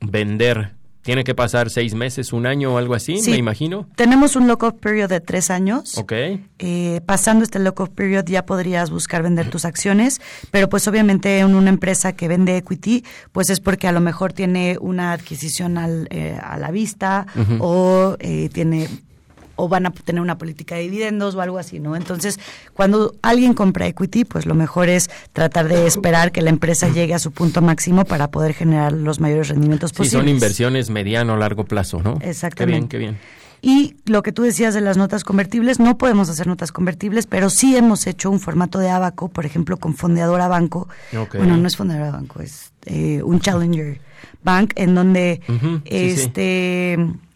vender tiene que pasar seis meses, un año o algo así, sí, me imagino. Tenemos un lock-off period de tres años. Ok. Eh, pasando este lock-off period ya podrías buscar vender tus acciones, pero pues obviamente en una empresa que vende equity, pues es porque a lo mejor tiene una adquisición al, eh, a la vista uh -huh. o eh, tiene o van a tener una política de dividendos o algo así, ¿no? Entonces, cuando alguien compra equity, pues lo mejor es tratar de esperar que la empresa llegue a su punto máximo para poder generar los mayores rendimientos posibles. Sí, son inversiones mediano o largo plazo, ¿no? Exactamente. Qué bien, qué bien. Y lo que tú decías de las notas convertibles, no podemos hacer notas convertibles, pero sí hemos hecho un formato de abaco, por ejemplo, con Fondeadora Banco. Okay. Bueno, no es Fondeadora Banco, es eh, un Challenger Bank, en donde uh -huh, este... Sí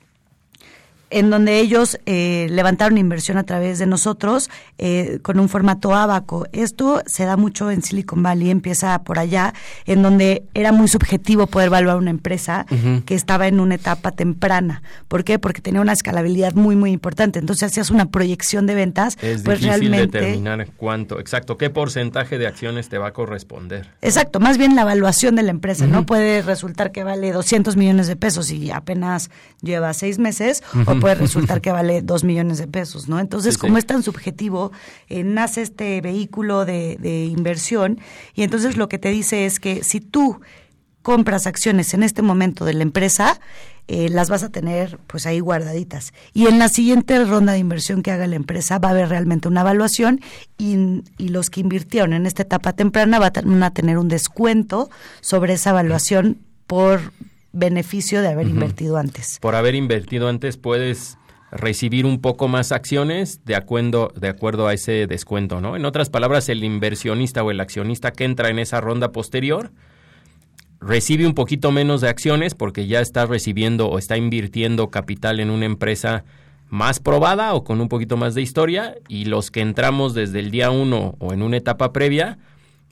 en donde ellos eh, levantaron inversión a través de nosotros eh, con un formato abaco. Esto se da mucho en Silicon Valley, empieza por allá, en donde era muy subjetivo poder evaluar una empresa uh -huh. que estaba en una etapa temprana. ¿Por qué? Porque tenía una escalabilidad muy, muy importante. Entonces hacías una proyección de ventas. Es pues difícil realmente... determinar cuánto, exacto, qué porcentaje de acciones te va a corresponder. Exacto, más bien la evaluación de la empresa. Uh -huh. No puede resultar que vale 200 millones de pesos y apenas lleva seis meses, uh -huh. o puede resultar que vale dos millones de pesos, ¿no? Entonces, sí, como sí. es tan subjetivo, eh, nace este vehículo de, de inversión y entonces lo que te dice es que si tú compras acciones en este momento de la empresa, eh, las vas a tener pues ahí guardaditas. Y en la siguiente ronda de inversión que haga la empresa va a haber realmente una evaluación y, y los que invirtieron en esta etapa temprana van a tener un descuento sobre esa evaluación por beneficio de haber uh -huh. invertido antes. Por haber invertido antes puedes recibir un poco más acciones de acuerdo, de acuerdo a ese descuento, ¿no? En otras palabras, el inversionista o el accionista que entra en esa ronda posterior recibe un poquito menos de acciones porque ya está recibiendo o está invirtiendo capital en una empresa más probada o con un poquito más de historia y los que entramos desde el día uno o en una etapa previa,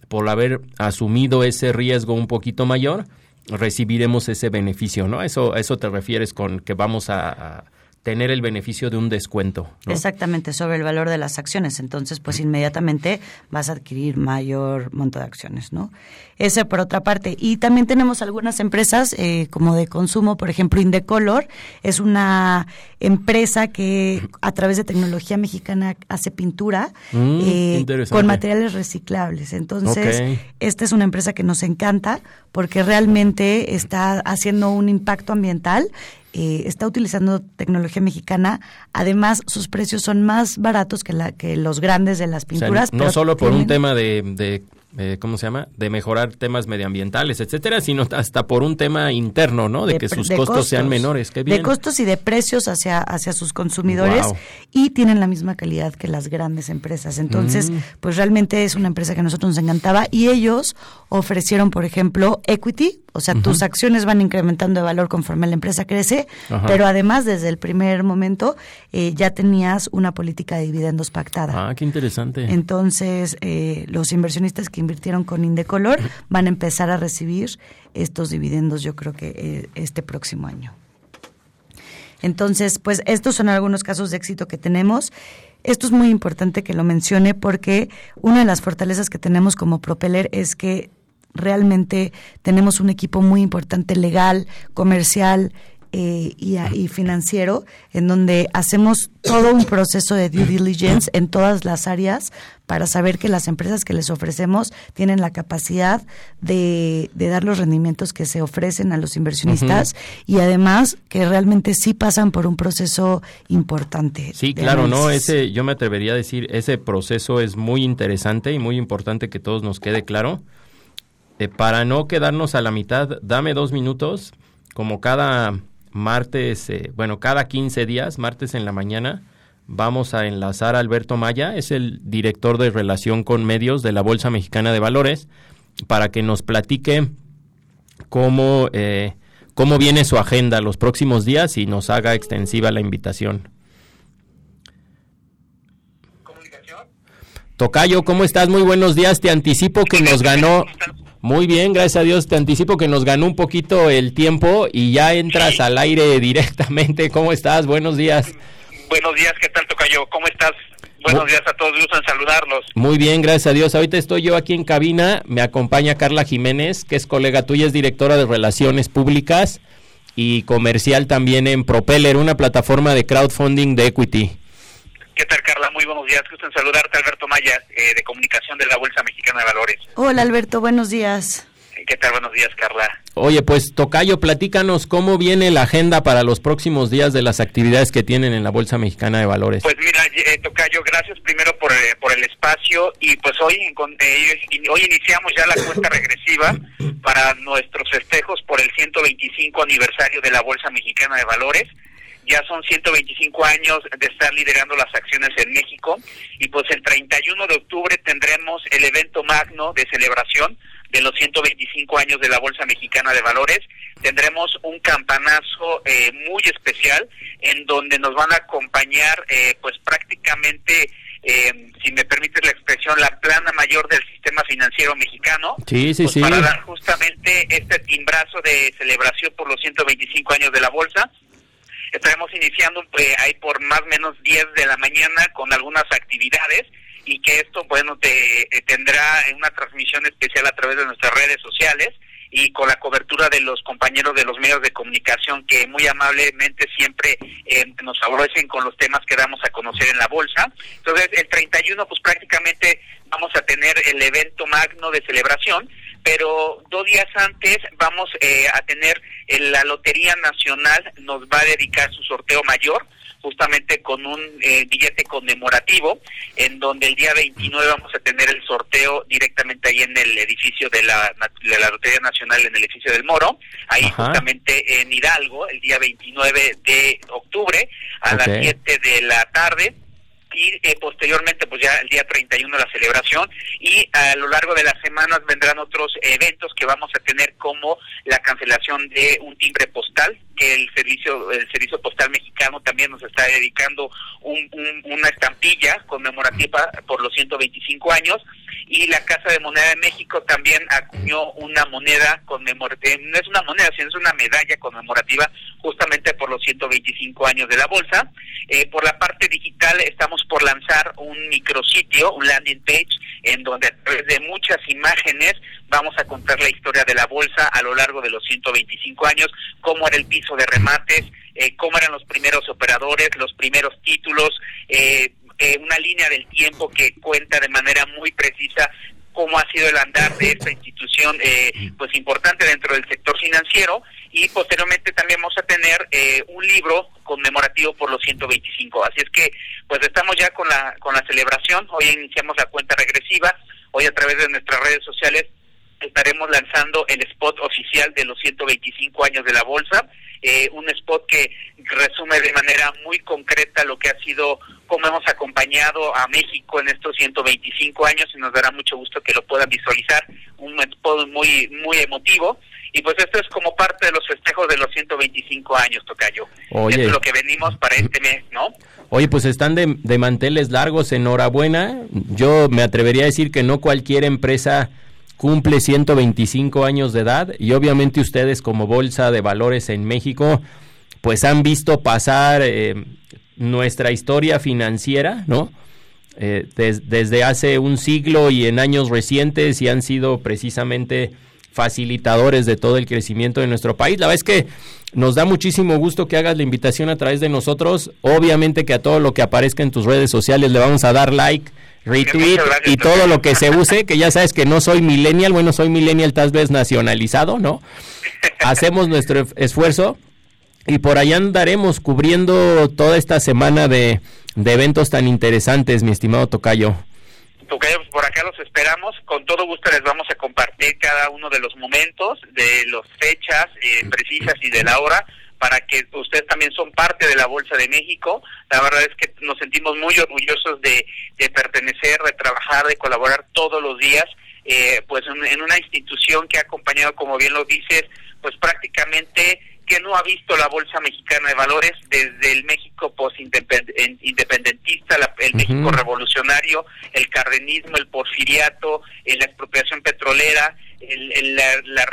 por haber asumido ese riesgo un poquito mayor, recibiremos ese beneficio, ¿no? Eso, eso te refieres con que vamos a, tener el beneficio de un descuento. Exactamente, sobre el valor de las acciones. Entonces, pues inmediatamente vas a adquirir mayor monto de acciones, ¿no? Ese por otra parte. Y también tenemos algunas empresas eh, como de consumo, por ejemplo, Indecolor es una empresa que a través de tecnología mexicana hace pintura mm, eh, con materiales reciclables. Entonces, okay. esta es una empresa que nos encanta porque realmente está haciendo un impacto ambiental eh, está utilizando tecnología mexicana. Además, sus precios son más baratos que, la, que los grandes de las pinturas. O sea, no solo por tienen... un tema de, de eh, ¿cómo se llama? De mejorar temas medioambientales, etcétera, sino hasta por un tema interno, ¿no? De, de que sus de costos, costos, sean menores. Qué bien. De costos y de precios hacia, hacia sus consumidores wow. y tienen la misma calidad que las grandes empresas. Entonces, mm. pues realmente es una empresa que a nosotros nos encantaba y ellos ofrecieron, por ejemplo, equity, o sea, uh -huh. tus acciones van incrementando de valor conforme la empresa crece, pero además desde el primer momento eh, ya tenías una política de dividendos pactada. Ah, qué interesante. Entonces, eh, los inversionistas que invirtieron con Indecolor van a empezar a recibir estos dividendos yo creo que eh, este próximo año. Entonces, pues estos son algunos casos de éxito que tenemos. Esto es muy importante que lo mencione porque una de las fortalezas que tenemos como Propeller es que realmente tenemos un equipo muy importante legal, comercial eh, y, financiero, en donde hacemos todo un proceso de due diligence en todas las áreas para saber que las empresas que les ofrecemos tienen la capacidad de, dar los rendimientos que se ofrecen a los inversionistas y además que realmente sí pasan por un proceso importante. Sí, claro, no, ese yo me atrevería a decir, ese proceso es muy interesante y muy importante que todos nos quede claro. Eh, para no quedarnos a la mitad, dame dos minutos, como cada martes, eh, bueno, cada 15 días, martes en la mañana, vamos a enlazar a Alberto Maya, es el director de relación con medios de la Bolsa Mexicana de Valores, para que nos platique cómo, eh, cómo viene su agenda los próximos días y nos haga extensiva la invitación. Tocayo, ¿cómo estás? Muy buenos días. Te anticipo que nos ganó muy bien, gracias a Dios. Te anticipo que nos ganó un poquito el tiempo y ya entras al aire directamente. ¿Cómo estás? Buenos días. Buenos días, ¿qué tal, Tocayo? ¿Cómo estás? Buenos días a todos, gusto en saludarlos. Muy bien, gracias a Dios. Ahorita estoy yo aquí en cabina, me acompaña Carla Jiménez, que es colega tuya, es directora de Relaciones Públicas y comercial también en Propeller, una plataforma de crowdfunding de equity. ¿Qué tal, Carla? Muy buenos días. Gusto en saludarte, Alberto Maya, eh, de Comunicación de la Bolsa Mexicana de Valores. Hola, Alberto. Buenos días. ¿Qué tal? Buenos días, Carla. Oye, pues Tocayo, platícanos cómo viene la agenda para los próximos días de las actividades que tienen en la Bolsa Mexicana de Valores. Pues mira, eh, Tocayo, gracias primero por, eh, por el espacio y pues hoy, hoy iniciamos ya la cuenta regresiva para nuestros festejos por el 125 aniversario de la Bolsa Mexicana de Valores ya son 125 años de estar liderando las acciones en México y pues el 31 de octubre tendremos el evento magno de celebración de los 125 años de la Bolsa Mexicana de Valores. Tendremos un campanazo eh, muy especial en donde nos van a acompañar eh, pues prácticamente eh, si me permite la expresión, la plana mayor del sistema financiero mexicano. Sí, sí, pues, sí. Para dar justamente este timbrazo de celebración por los 125 años de la bolsa. Estaremos iniciando eh, ahí por más o menos 10 de la mañana con algunas actividades y que esto, bueno, te, eh, tendrá una transmisión especial a través de nuestras redes sociales y con la cobertura de los compañeros de los medios de comunicación que muy amablemente siempre eh, nos favorecen con los temas que damos a conocer en la bolsa. Entonces, el 31, pues prácticamente vamos a tener el evento magno de celebración pero dos días antes vamos eh, a tener la Lotería Nacional, nos va a dedicar su sorteo mayor, justamente con un eh, billete conmemorativo, en donde el día 29 vamos a tener el sorteo directamente ahí en el edificio de la, de la Lotería Nacional, en el edificio del Moro, ahí justamente en Hidalgo, el día 29 de octubre, a las 7 de la tarde y eh, posteriormente pues ya el día 31 la celebración y a lo largo de las semanas vendrán otros eventos que vamos a tener como la cancelación de un timbre postal que el servicio el servicio postal mexicano también nos está dedicando una estampilla conmemorativa por los 125 años y la Casa de Moneda de México también acuñó una moneda conmemorativa, no es una moneda, sino es una medalla conmemorativa justamente por los 125 años de la bolsa. Eh, por la parte digital estamos por lanzar un micrositio, un landing page, en donde a través de muchas imágenes vamos a contar la historia de la bolsa a lo largo de los 125 años, cómo era el piso de remates, eh, cómo eran los primeros operadores, los primeros títulos, eh, eh, una línea del tiempo que cuenta de manera muy precisa cómo ha sido el andar de esta institución eh, pues importante dentro del sector financiero. Y posteriormente también vamos a tener eh, un libro conmemorativo por los 125 así es que pues estamos ya con la con la celebración. Hoy iniciamos la cuenta regresiva. Hoy a través de nuestras redes sociales estaremos lanzando el spot oficial de los 125 años de la bolsa eh, un spot que resume de manera muy concreta lo que ha sido, cómo hemos acompañado a México en estos 125 años y nos dará mucho gusto que lo puedan visualizar, un spot muy, muy emotivo Y pues esto es como parte de los festejos de los 125 años, Tocayo. Oye. Esto es lo que venimos para este mes, ¿no? Oye, pues están de, de manteles largos, enhorabuena. Yo me atrevería a decir que no cualquier empresa cumple 125 años de edad y obviamente ustedes como Bolsa de Valores en México, pues han visto pasar eh, nuestra historia financiera, ¿no? Eh, des- desde hace un siglo y en años recientes y han sido precisamente facilitadores de todo el crecimiento de nuestro país. La verdad es que nos da muchísimo gusto que hagas la invitación a través de nosotros. Obviamente que a todo lo que aparezca en tus redes sociales le vamos a dar like, retweet y todo lo que se use, que ya sabes que no soy millennial, bueno, soy millennial tal vez nacionalizado, ¿no? Hacemos nuestro esfuerzo y por allá andaremos cubriendo toda esta semana de, de eventos tan interesantes, mi estimado Tocayo. Tocayo, pues por acá los esperamos. Con todo gusto les vamos a compartir cada uno de los momentos, de las fechas eh, precisas y de la hora, para que ustedes también son parte de la Bolsa de México. La verdad es que nos sentimos muy orgullosos de, de pertenecer, de trabajar, de colaborar todos los días, eh, pues en, en una institución que ha acompañado, como bien lo dices, pues prácticamente que no ha visto la Bolsa Mexicana de Valores desde el México post-independentista, el México revolucionario, el cardenismo, el porfiriato, eh, la expropiación petrolera, el- el- la, la,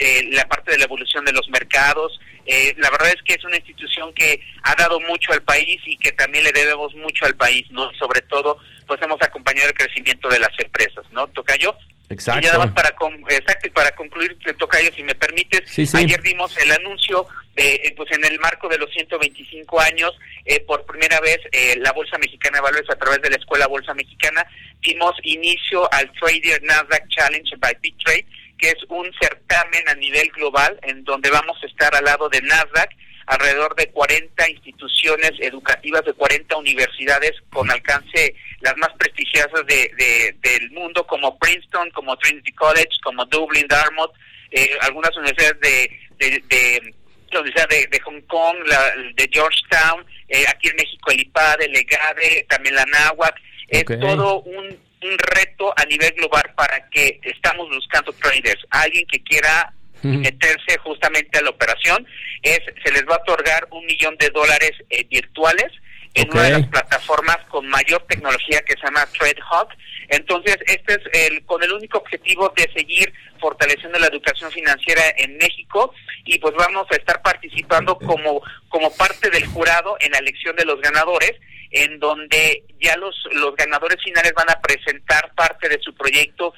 eh, la parte de la evolución de los mercados. Eh, la verdad es que es una institución que ha dado mucho al país y que también le debemos mucho al país, ¿no? Sobre todo, pues hemos acompañado el crecimiento de las empresas, ¿no? Tocayo. Exacto. Y nada más para, con- exacto, y para concluir, te Tocayo, si me permites, Sí, sí. ayer dimos el anuncio, de, eh, pues en el marco de los 125 años, eh, por primera vez eh, la Bolsa Mexicana de Valores a través de la Escuela Bolsa Mexicana, dimos inicio al Trader Nasdaq Challenge by Big Trade, que es un certamen a nivel global en donde vamos a estar al lado de Nasdaq, alrededor de 40 instituciones educativas de 40 universidades con alcance las más prestigiosas de, de- del mundo como Princeton, como Trinity College, como Dublin, Dartmouth, eh, algunas universidades de, de, de- la Universidad de, de Hong Kong, la, de Georgetown, eh, aquí en México el IPAD, el EGADE, también la NAWAC, es todo un, un reto a nivel global para que estamos buscando traders, alguien que quiera meterse justamente a la operación, es se les va a otorgar un millón de dólares eh, virtuales en una de las plataformas con mayor tecnología que se llama TradeHawk. Entonces, este es el con el único objetivo de seguir fortaleciendo la educación financiera en México y pues vamos a estar participando como como parte del jurado en la elección de los ganadores en donde ya los los ganadores finales van a presentar parte de su proyecto,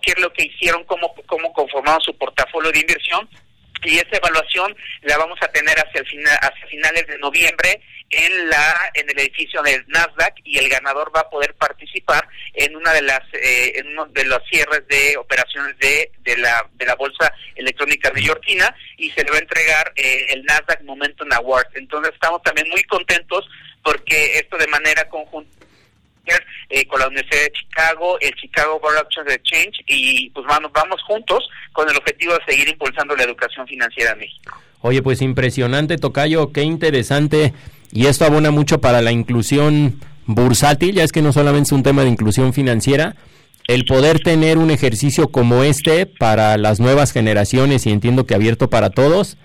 qué es lo que hicieron, cómo cómo conformaron su portafolio de inversión. Y esa evaluación la vamos a tener hacia el final, hacia finales de noviembre en la en el edificio del Nasdaq y el ganador va a poder participar en una de las eh, en uno de los cierres de operaciones de, de la de la bolsa electrónica neoyorquina y se le va a entregar eh, el Nasdaq Momentum Award entonces estamos también muy contentos porque esto de manera conjunta eh, con la Universidad de Chicago, el Chicago Board Options Exchange y pues vamos, vamos juntos con el objetivo de seguir impulsando la educación financiera en México. Oye, pues impresionante, Tocayo, qué interesante. Y esto abona mucho para la inclusión bursátil, ya es que no solamente es un tema de inclusión financiera, el poder tener un ejercicio como este para las nuevas generaciones y entiendo que abierto para todos,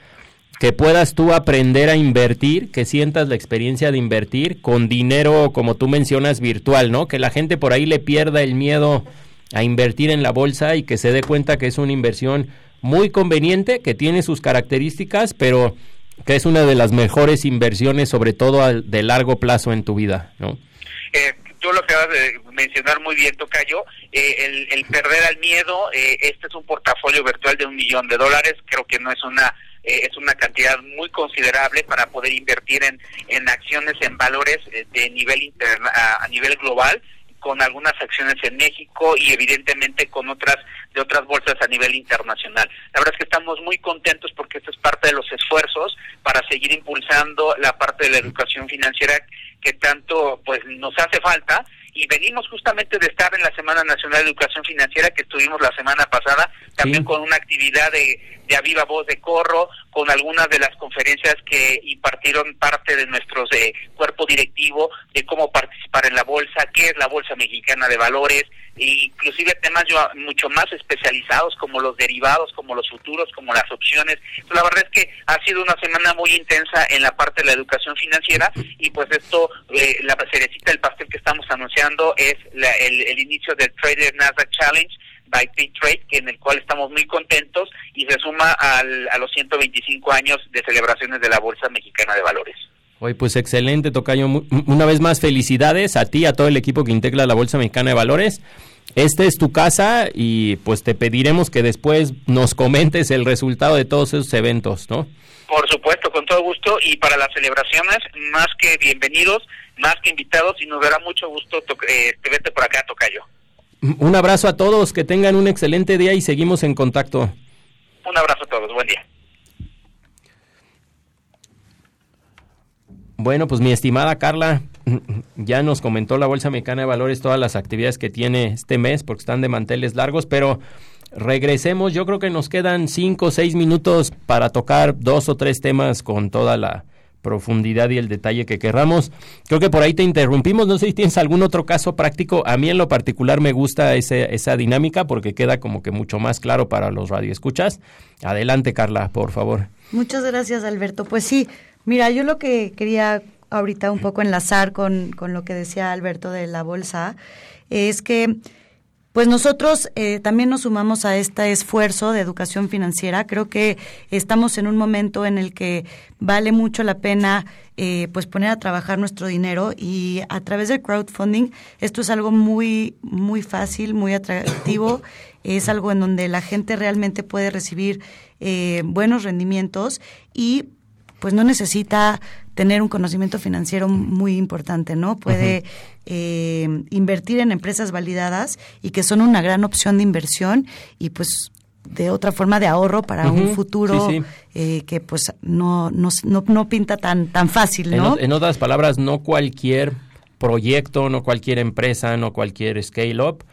que puedas tú aprender a invertir, que sientas la experiencia de invertir con dinero, como tú mencionas, virtual, ¿no? Que la gente por ahí le pierda el miedo a invertir en la bolsa y que se dé cuenta que es una inversión muy conveniente, que tiene sus características, pero que es una de las mejores inversiones, sobre todo al- de largo plazo en tu vida, ¿no? Eh, tú lo acabas de mencionar muy bien, Tocayo, eh, el, el perder al miedo, eh, este es un portafolio virtual de un millón de dólares, creo que no es una eh, es una cantidad muy considerable para poder invertir en, en acciones, en valores eh, de nivel interna, a, a nivel global con algunas acciones en México y evidentemente con otras de otras bolsas a nivel internacional. La verdad es que estamos muy contentos porque esto es parte de los esfuerzos para seguir impulsando la parte de la educación financiera que tanto pues nos hace falta y venimos justamente de estar en la Semana Nacional de Educación Financiera que estuvimos la semana pasada también con una actividad de, de a viva voz de corro, con algunas de las conferencias que impartieron parte de nuestro eh, cuerpo directivo de cómo participar en la bolsa, qué es la Bolsa Mexicana de Valores, e inclusive temas mucho más especializados como los derivados, como los futuros, como las opciones. la verdad es que ha sido una semana muy intensa en la parte de la educación financiera y pues esto, eh, la cerecita del pastel que estamos anunciando es el, el inicio del Trader Nasdaq Challenge, by Trade, en el cual estamos muy contentos y se suma al, a los 125 años de celebraciones de la Bolsa Mexicana de Valores. Hoy pues excelente, Tocayo. Una vez más, felicidades a ti, a todo el equipo que integra la Bolsa Mexicana de Valores. Esta es tu casa y pues te pediremos que después nos comentes el resultado de todos esos eventos, ¿no? Por supuesto, con todo gusto. Y para las celebraciones, más que bienvenidos, más que invitados, y nos dará mucho gusto eh, verte por acá, Tocayo. Un abrazo a todos, que tengan un excelente día y seguimos en contacto. Un abrazo a todos, buen día. Bueno, pues mi estimada Carla, ya nos comentó la Bolsa Mexicana de Valores todas las actividades que tiene este mes porque están de manteles largos, pero regresemos, yo creo que nos quedan cinco o seis minutos para tocar dos o tres temas con toda la profundidad y el detalle que querramos. Creo que por ahí te interrumpimos. No sé si tienes algún otro caso práctico. A mí en lo particular me gusta ese, esa dinámica porque queda como que mucho más claro para los radioescuchas. Adelante, Carla, por favor. Muchas gracias, Alberto. Pues sí, mira, yo lo que quería ahorita un poco enlazar con, con lo que decía Alberto de la bolsa es que pues nosotros eh, también nos sumamos a este esfuerzo de educación financiera. Creo que estamos en un momento en el que vale mucho la pena eh, pues poner a trabajar nuestro dinero y a través del crowdfunding esto es algo muy muy fácil, muy atractivo. es algo en donde la gente realmente puede recibir eh, buenos rendimientos y pues no necesita tener un conocimiento financiero muy importante, ¿no? Puede eh, invertir en empresas validadas y que son una gran opción de inversión y pues de otra forma de ahorro para un futuro eh, que pues no, no, no, pinta tan, tan fácil, ¿no? En, en otras palabras, no cualquier proyecto, no cualquier empresa, no cualquier scale-up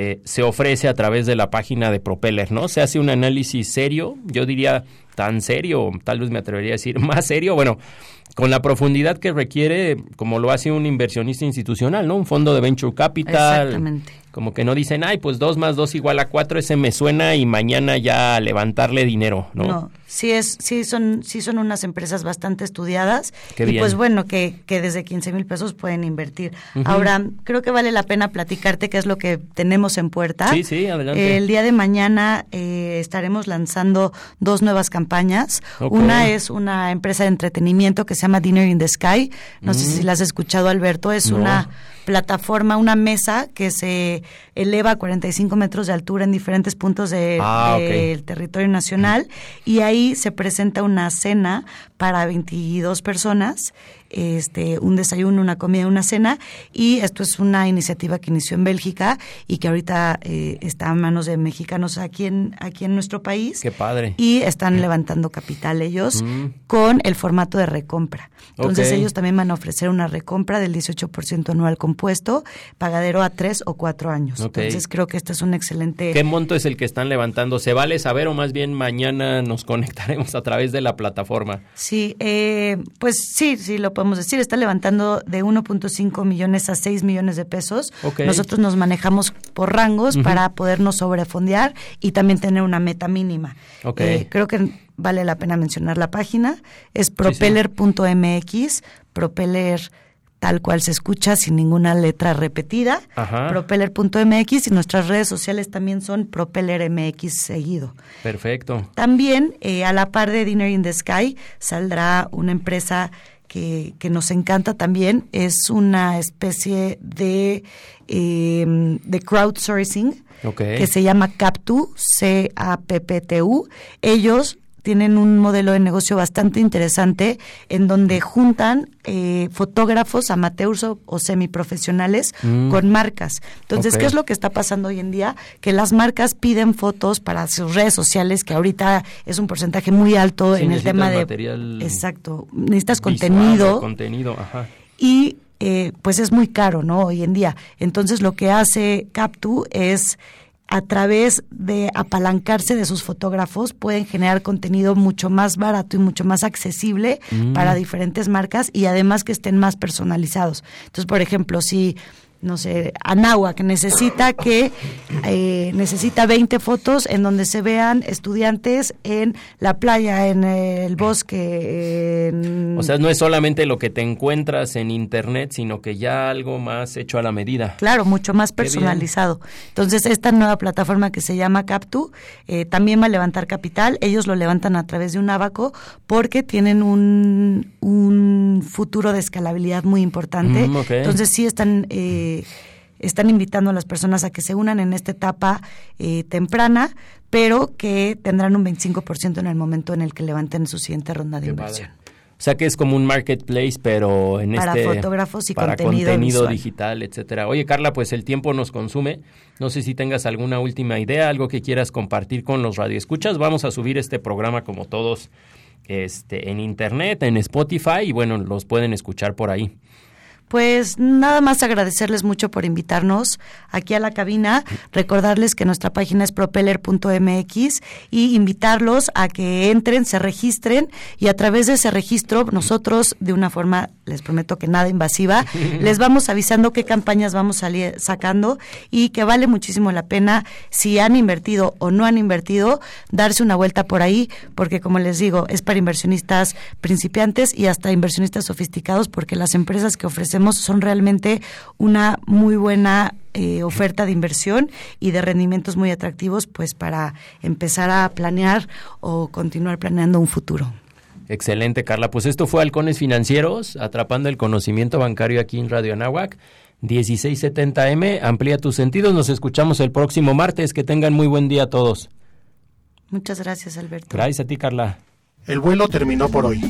eh, se ofrece a través de la página de Propeller, ¿no? Se hace un análisis serio, yo diría tan serio, tal vez me atrevería a decir más serio, bueno, con la profundidad que requiere, como lo hace un inversionista institucional, ¿no? Un fondo de venture capital. Como que no dicen, ay, pues dos más dos igual a cuatro, ese me suena y mañana ya levantarle dinero, ¿no? No, sí, es, sí, son, sí son unas empresas bastante estudiadas y pues bueno, que, que desde 15 mil pesos pueden invertir. Ahora, creo que vale la pena platicarte qué es lo que tenemos en puerta. Sí, sí, adelante. el día de mañana eh, estaremos lanzando dos nuevas campañas. Una es una empresa de entretenimiento que se llama Dinner in the Sky. No sé si la has escuchado, Alberto. Es una plataforma, una mesa que se eleva a 45 metros de altura en diferentes puntos ah, del territorio nacional y ahí se presenta una cena para 22 personas este, un desayuno, una comida, una cena, y esto es una iniciativa que inició en Bélgica y que ahorita eh, está en manos de mexicanos aquí en, aquí en nuestro país. Qué padre. Y están levantando capital ellos mm. con el formato de recompra. Entonces ellos también van a ofrecer una recompra del 18% anual compuesto, pagadero a tres o cuatro años. Entonces creo que este es un excelente... ¿Qué monto es el que están levantando? ¿Se vale saber o más bien mañana nos conectaremos a través de la plataforma? Sí, eh, pues sí, sí, lo podemos decir, está levantando de 1.5 millones a 6 millones de pesos. Nosotros nos manejamos por rangos para podernos sobrefondear y también tener una meta mínima. Eh, creo que vale la pena mencionar la página. Es propeller.mx, propeller tal cual se escucha sin ninguna letra repetida, propeller.mx y nuestras redes sociales también son propellermx seguido. Perfecto. También eh, a la par de Dinner in the Sky saldrá una empresa que, que nos encanta también, es una especie de, eh, de crowdsourcing que se llama Captu, C-A-P-P-T-U. Ellos tienen un modelo de negocio bastante interesante en donde juntan eh, fotógrafos amateurs o, semiprofesionales mm. con marcas. Entonces, ¿qué es lo que está pasando hoy en día? Que las marcas piden fotos para sus redes sociales, que ahorita es un porcentaje muy alto en el tema de... Material exacto, necesitas contenido. Contenido, ajá. Y eh, pues es muy caro, ¿no? Hoy en día. Entonces, lo que hace Captu es a través de apalancarse de sus fotógrafos pueden generar contenido mucho más barato y mucho más accesible Mm. para diferentes marcas y además que estén más personalizados. Entonces, por ejemplo, si no sé, Anáhuac necesita que eh, necesita 20 fotos en donde se vean estudiantes en la playa, en el bosque, en O sea, no es solamente lo que te encuentras en internet, sino que ya algo más hecho a la medida. Claro, mucho más personalizado. Entonces, esta nueva plataforma que se llama Captu eh, también va a levantar capital. Ellos lo levantan a través de un abaco porque tienen un, un futuro de escalabilidad muy importante. Mm. Entonces, sí están... eh, están invitando a las personas a que se unan en esta etapa eh, temprana, pero que tendrán un 25% en el momento en el que levanten su siguiente ronda de Qué inversión. O sea que es como un marketplace, pero en Para este fotógrafos y para contenido contenido digital, etcétera. Oye, Carla, pues el tiempo nos consume. No sé si tengas alguna última idea, algo que quieras compartir con los radioescuchas. Vamos a subir este programa como todos este en internet, en Spotify y bueno, los pueden escuchar por ahí. Pues nada más agradecerles mucho por invitarnos aquí a la cabina, recordarles que nuestra página es propeller.mx y invitarlos a que entren, se registren y a través de ese registro nosotros de una forma, les prometo que nada invasiva, les vamos avisando qué campañas vamos sali- sacando y que vale muchísimo la pena si han invertido o no han invertido, darse una vuelta por ahí, porque como les digo, es para inversionistas principiantes y hasta inversionistas sofisticados, porque las empresas que ofrecemos son realmente una muy buena eh, oferta de inversión y de rendimientos muy atractivos, pues para empezar a planear o continuar planeando un futuro. Excelente, Carla. Pues esto fue Halcones Financieros, atrapando el conocimiento bancario aquí en Radio Anáhuac. 1670M, amplía tus sentidos. Nos escuchamos el próximo martes. Que tengan muy buen día a todos. Muchas gracias, Alberto. Gracias a ti, Carla. El vuelo terminó por hoy.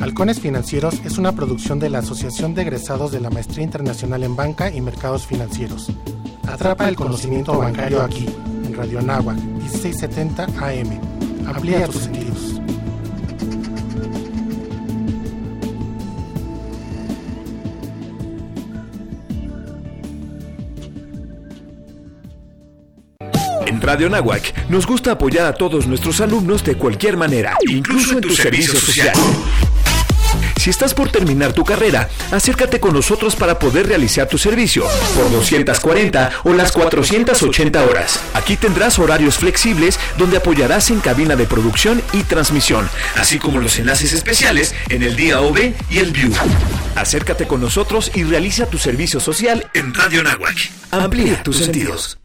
Halcones Financieros es una producción de la Asociación de Egresados de la Maestría Internacional en Banca y Mercados Financieros. Atrapa el conocimiento bancario aquí, en Radio Anáhuac, 1670 AM. Amplía tus sentidos. En Radio Nahuac nos gusta apoyar a todos nuestros alumnos de cualquier manera, incluso en tu servicio social. Si estás por terminar tu carrera, acércate con nosotros para poder realizar tu servicio por 240 o las 480 horas. Aquí tendrás horarios flexibles donde apoyarás en cabina de producción y transmisión, así como los enlaces especiales en el día OV y el View. Acércate con nosotros y realiza tu servicio social en Radio Nahuac. Amplía tus sentidos.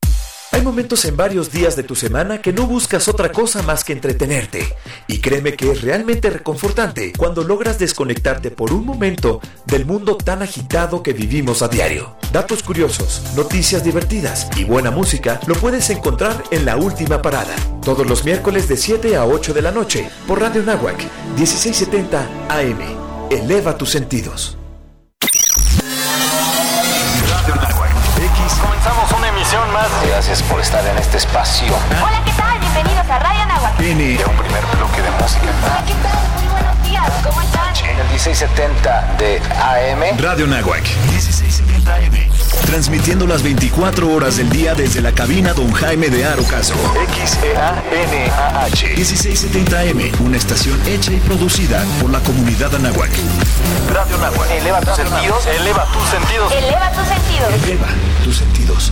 Hay momentos en varios días de tu semana que no buscas otra cosa más que entretenerte. Y créeme que es realmente reconfortante cuando logras desconectarte por un momento del mundo tan agitado que vivimos a diario. Datos curiosos, noticias divertidas y buena música lo puedes encontrar en La Última Parada. Todos los miércoles de 7 a 8 de la noche por Radio Nahuac 1670 AM. Eleva tus sentidos. Emisión más. Gracias por estar en este espacio. Hola, ¿qué tal? Bienvenidos a Radio Nahuatl. Viene un primer bloque de música. Hola, ¿qué tal? Muy buenos días. ¿Cómo están? En el 1670 de AM. Radio Nahuac 1670 AM. Transmitiendo las 24 horas del día desde la cabina Don Jaime de Arocaso. XEANAH. 1670 AM, una estación hecha y producida por la comunidad Anáhuac. Radio Nahuac. Eleva tus sentidos. Eleva tus sentidos. Eleva tus sentidos. Eleva tus sentidos.